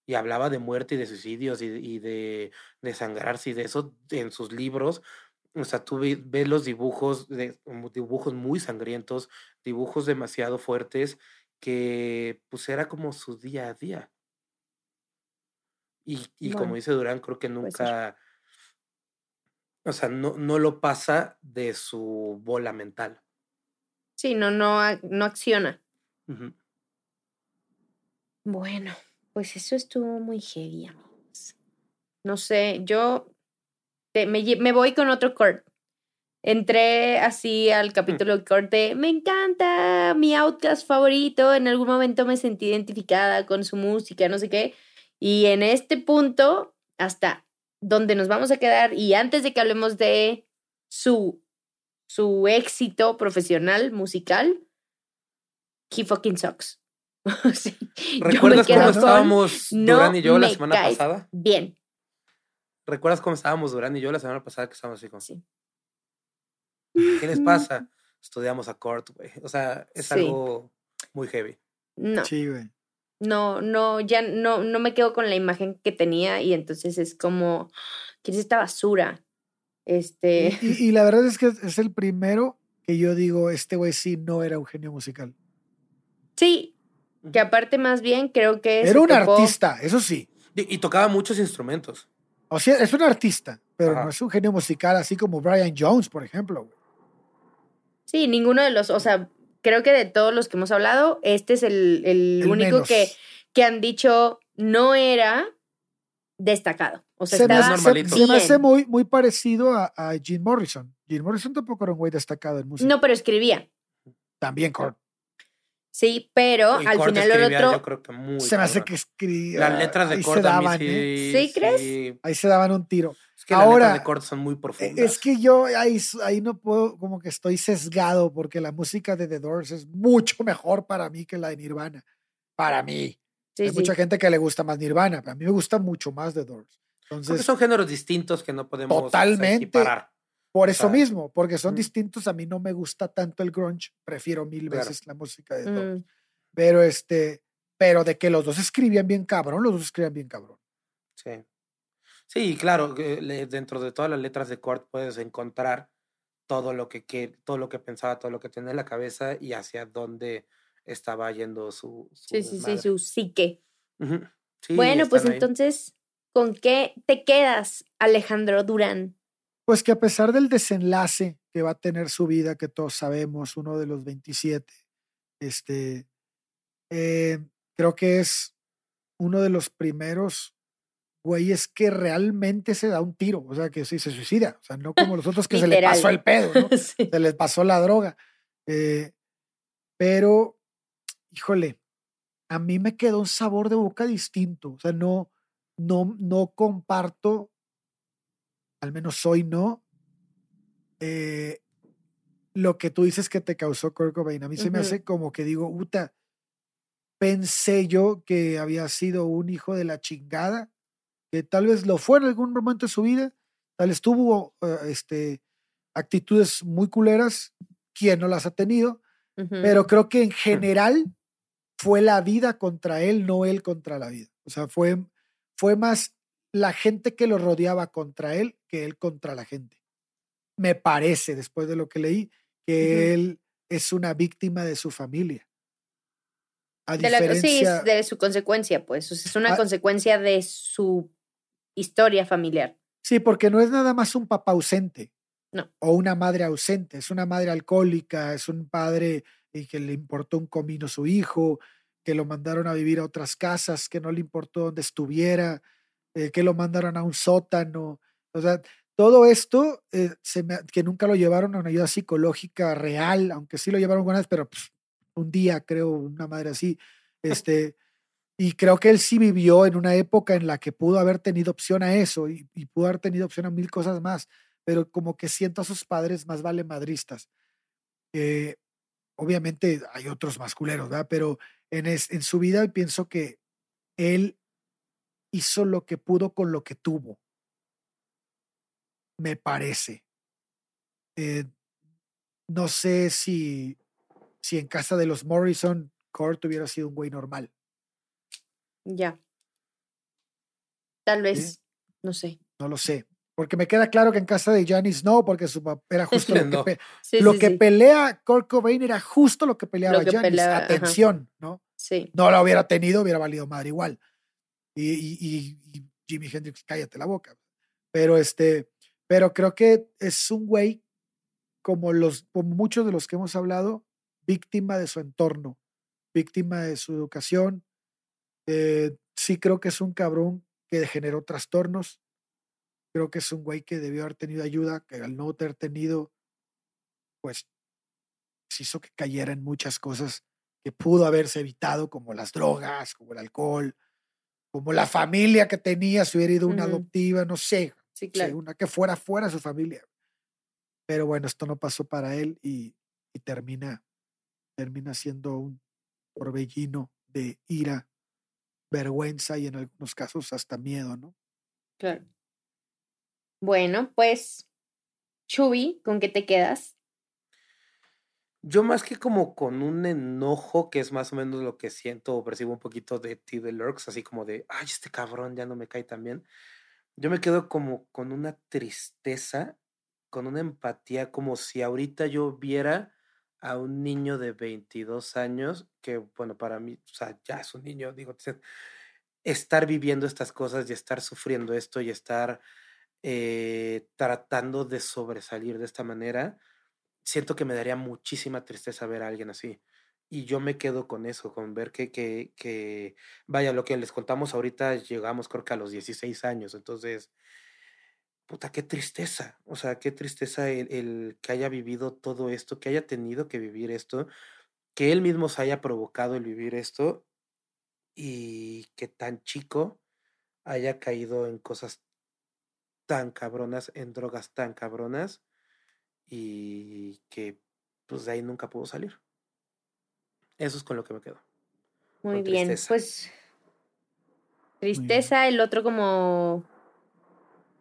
Y hablaba de muerte y de suicidios y, de- y de desangrarse y de eso en sus libros. O sea, tú ve- ves los dibujos, de, dibujos muy sangrientos, dibujos demasiado fuertes, que pues era como su día a día. Y, y como dice Durán, creo que puede ser. nunca, o sea, no, no lo pasa de su bola mental. Sí, no, no, no acciona. Bueno, pues eso estuvo muy heavy, amigos. No sé, yo te- me, voy con otro Kurt. Entré así al capítulo de me encanta, mi outcast favorito. En algún momento me sentí identificada con su música, no sé qué. Y en este punto, hasta donde nos vamos a quedar, y antes de que hablemos de su, su éxito profesional, musical, he fucking sucks. Sí, ¿Recuerdas cómo estábamos "No Durán y yo la semana pasada? Bien, ¿Recuerdas cómo estábamos Durán y yo la semana pasada que estábamos así como, sí. ¿qué les pasa? Estudiamos a Kurt, güey. O sea, es Sí. algo muy heavy. No, Sí, güey. no, no, ya no, no me quedo con la imagen que tenía y entonces es como, ¿quién es esta basura? Este, Y, y- y la verdad es que es el primero que yo digo, este güey sí no era un genio musical. sí, que aparte más bien creo que Era un artista, eso sí. Y, y tocaba muchos instrumentos. O sea, es un artista, pero Ajá. no es un genio musical así como Brian Jones, por ejemplo. güey. Sí, ninguno de los, o sea, creo que de todos los que hemos hablado, este es el, el El único menos. que, que han dicho no era destacado. O sea, se me, estaba hace, normalito. se me hace muy, muy parecido a, a Jim Morrison. Jim Morrison tampoco era un güey destacado en música. No, pero escribía. También Kurt. Sí, pero Y al Kurt final el otro. Yo creo que muy se me hace que escribía. Las letras de ahí Kurt se a mí daban, sí, ¿eh? ¿Sí crees? sí. Ahí se daban un tiro. Es que las letras Ahora, de Kurt son muy Eh, profundas. Es que yo ahí, ahí no puedo, como que estoy sesgado porque la música de The Doors es mucho mejor para mí que la de Nirvana. Para mí. Sí, Hay sí. mucha gente que le gusta más Nirvana, pero a mí me gusta mucho más The Doors. Porque Entonces, son géneros distintos que no podemos Totalmente. equiparar. Por eso mismo, porque son mm. distintos, a mí no me gusta tanto el grunge, prefiero mil Claro. veces la música de Doors. Mm, Pero este, pero de que los dos escribían bien cabrón, los dos escribían bien cabrón. Sí. Sí, claro, dentro de todas las letras de Kurt puedes encontrar todo lo que, que- todo lo que pensaba, todo lo que tenía en la cabeza y hacia dónde estaba yendo su, su Sí, sí, sí, su psique. Sí, bueno, pues ahí. entonces, ¿con qué te quedas, Alejandro Durán? Pues que a pesar del desenlace que va a tener su vida, que todos sabemos, uno de los 27, este, eh, creo que es uno de los primeros güeyes que realmente se da un tiro, o sea, que sí se suicida, o sea, no como los otros que se le pasó el pedo, ¿no? Sí. se les pasó la droga. Eh, pero, híjole, a mí me quedó un sabor de boca distinto. O sea, no, no, no comparto, al menos hoy no, eh, lo que tú dices que te causó Kurt Cobain. A mí se me hace como que digo, Uta, pensé yo que había sido un hijo de la chingada, que tal vez lo fue en algún momento de su vida, tal vez tuvo eh, este, actitudes muy culeras, quien no las ha tenido, pero creo que en general fue la vida contra él, no él contra la vida. O sea, fue, fue más la gente que lo rodeaba contra él que él contra la gente. Me parece, después de lo que leí, que él es una víctima de su familia. A De la- sí, diferencia, de su consecuencia, pues. o sea, es una Ah. consecuencia de su historia familiar. Sí, porque no es nada más un papá ausente. No. O una madre ausente. Es una madre alcohólica, es un padre y que le importó un comino a su hijo, que lo mandaron a vivir a otras casas, que no le importó dónde estuviera, eh, que lo mandaron a un sótano. O sea, todo esto eh, que nunca lo llevaron a una ayuda psicológica real, aunque sí lo llevaron vez, pero pues, un día, creo, una madre así. Este, y creo que él sí vivió en una época en la que pudo haber tenido opción a eso y, pudo haber tenido opción a mil cosas más, pero como que siento a sus padres más vale madristas. Eh, obviamente hay otros más culeros, ¿verdad? Pero en, es- en su vida pienso que él hizo lo que pudo con lo que tuvo. Me parece. Eh, no sé si, si en casa de los Morrison, Kurt hubiera sido un güey normal. Ya. Tal vez, no sé. No lo sé. Porque me queda claro que en casa de Janis no, porque su papá era justo lo que, No. pe- Sí, lo sí, que sí. pelea Kurt Cobain era justo lo que peleaba Janis. ajá. Atención, ¿no? Sí. No la hubiera tenido, hubiera valido madre igual. Y, y- Jimi Hendrix, cállate la boca. Pero este, pero creo que es un güey como los, como muchos de los que hemos hablado, víctima de su entorno, víctima de su educación. Eh, sí creo que es un cabrón que generó trastornos. Creo que es un güey que debió haber tenido ayuda, que al no haber tenido, pues, se hizo que cayera en muchas cosas que pudo haberse evitado, como las drogas, como el alcohol, como la familia que tenía, si hubiera ido una adoptiva, no sé, Sí, sí, claro. una que fuera fuera de su familia. Pero bueno, esto no pasó para él y, y termina, termina siendo un torbellino de ira, vergüenza y en algunos casos hasta miedo, ¿no? Claro. Bueno, pues, Chubi, ¿con qué te quedas? Yo más que como con un enojo, que es más o menos lo que siento o percibo un poquito de ti de Lurks, así como de, ay, este cabrón ya no me cae tan bien. Yo me quedo como con una tristeza, con una empatía, como si ahorita yo viera a un niño de 22 años, que bueno, para mí, o sea, ya es un niño, digo, estar viviendo estas cosas y estar sufriendo esto y estar eh, tratando de sobresalir de esta manera, siento que me daría muchísima tristeza ver a alguien así. Y yo me quedo con eso, con ver que, que, que, vaya, lo que les contamos ahorita, llegamos creo que a los 16 años, entonces, puta, qué tristeza, o sea, qué tristeza el, el que haya vivido todo esto, que haya tenido que vivir esto, que él mismo se haya provocado el vivir esto y que tan chico haya caído en cosas tan cabronas, en drogas tan cabronas y que pues de ahí nunca pudo salir. Eso es con lo que me quedo. Muy bien, tristeza. pues, tristeza, el otro como,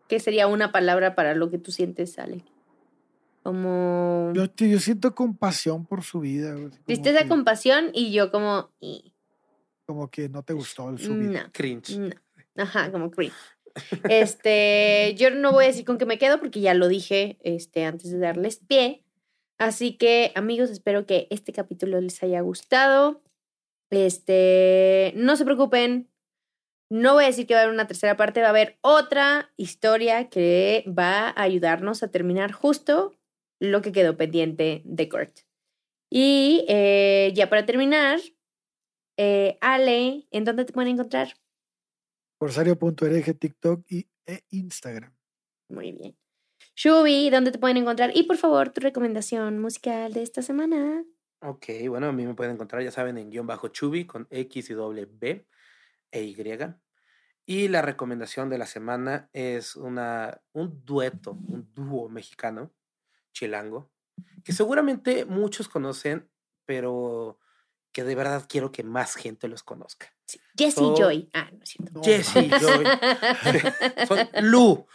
¿qué sería una palabra para lo que tú sientes, Ale? Como Yo, te- yo siento compasión por su vida. tristeza, que- compasión y yo como, y, Como que no te gustó el- su vida. no, Cringe. no. Ajá, como cringe. Este, yo no voy a decir con qué me quedo porque ya lo dije este, antes de darles pie. Así que, amigos, espero que este capítulo les haya gustado. Este, no se preocupen. No voy a decir que va a haber una tercera parte, va a haber otra historia que va a ayudarnos a terminar justo lo que quedó pendiente de Kurt. Y eh, ya para terminar, eh, Ale, ¿en dónde te pueden encontrar? Corsario.ereje, TikTok y, e Instagram. Muy bien. Shubi, ¿dónde te pueden encontrar? Y por favor, tu recomendación musical de esta semana. Ok, bueno, a mí me pueden encontrar, ya saben, en guion bajo Chubi con X y doble B e Y. Y la recomendación de la semana es una, un dueto, un dúo mexicano, chilango, que seguramente muchos conocen, pero que de verdad quiero que más gente los conozca. Sí. Jesse y Joy. Ah, no es cierto. Jesse y Joy. Son Lu.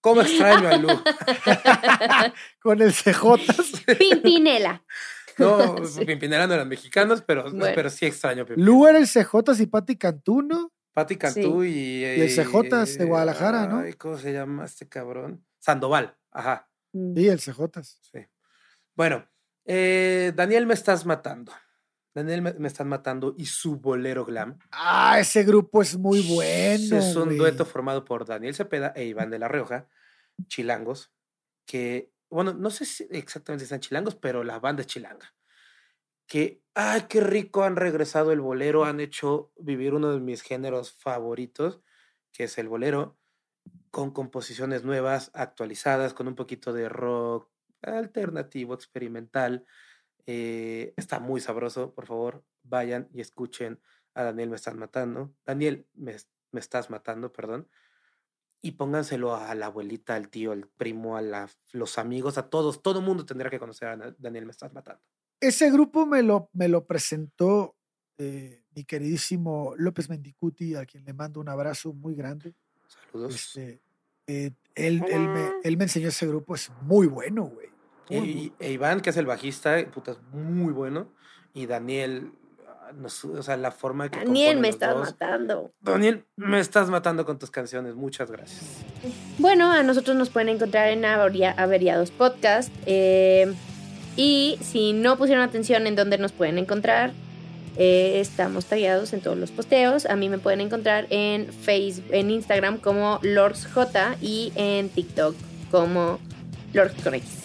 ¿Cómo extraño a Lu? Con el CJ. Pimpinela. No, Sí. Pimpinela no eran mexicanos, pero, Bueno. pero sí extraño Pimpinela. Lu era el CJ y Pati Cantú, ¿no? Pati Cantú y, el CJ de Guadalajara, ¿no? ay, ¿Cómo se llama este cabrón? Sandoval, ajá, Sí, el CJ. sí. Bueno, eh, Daniel me estás matando. Daniel me, me estás matando y su bolero glam. Ah, ese grupo es muy bueno. es un güey. dueto formado por Daniel Cepeda e Iván de la Rioja, chilangos, que, bueno, no sé si exactamente si están chilangos, pero la banda es chilanga. Que, ay, qué rico han regresado el bolero, han hecho vivir uno de mis géneros favoritos, que es el bolero, con composiciones nuevas, actualizadas, con un poquito de rock alternativo, experimental. Eh, está muy sabroso, por favor, vayan y escuchen a Daniel me estás matando. Daniel me, me estás matando, perdón. Y pónganselo a la abuelita, al tío, al primo, a la- los amigos, a todos. Todo el mundo tendrá que conocer a Daniel me estás matando. Ese grupo me lo, me lo presentó eh, mi queridísimo López Mendicuti, a quien le mando un abrazo muy grande. Saludos. Este, eh, él, él me, él me enseñó ese grupo, es muy bueno, güey. Y, e Iván, que es el bajista, puta, es muy bueno. Y Daniel, ah, no o sea, la forma que. Daniel, me estás dos. matando. Daniel, me estás matando con tus canciones. Muchas gracias. Bueno, a nosotros nos pueden encontrar en Averia- Averiados Podcast. eh, y si no pusieron atención en dónde nos pueden encontrar, eh, estamos tagueados en todos los posteos. A mí me pueden encontrar en Facebook, en Instagram como LordsJ y en TikTok como Lords con X.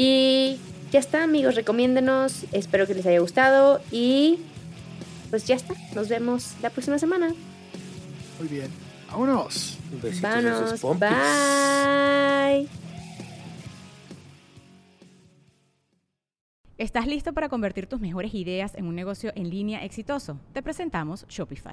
Y ya está, amigos, recomiéndenos. Espero que les haya gustado. Y pues ya está. Nos vemos la próxima semana. muy bien. Vámonos. Besitos de Vámonos. Bye. ¿Estás listo para convertir tus mejores ideas en un negocio en línea exitoso? Te presentamos Shopify.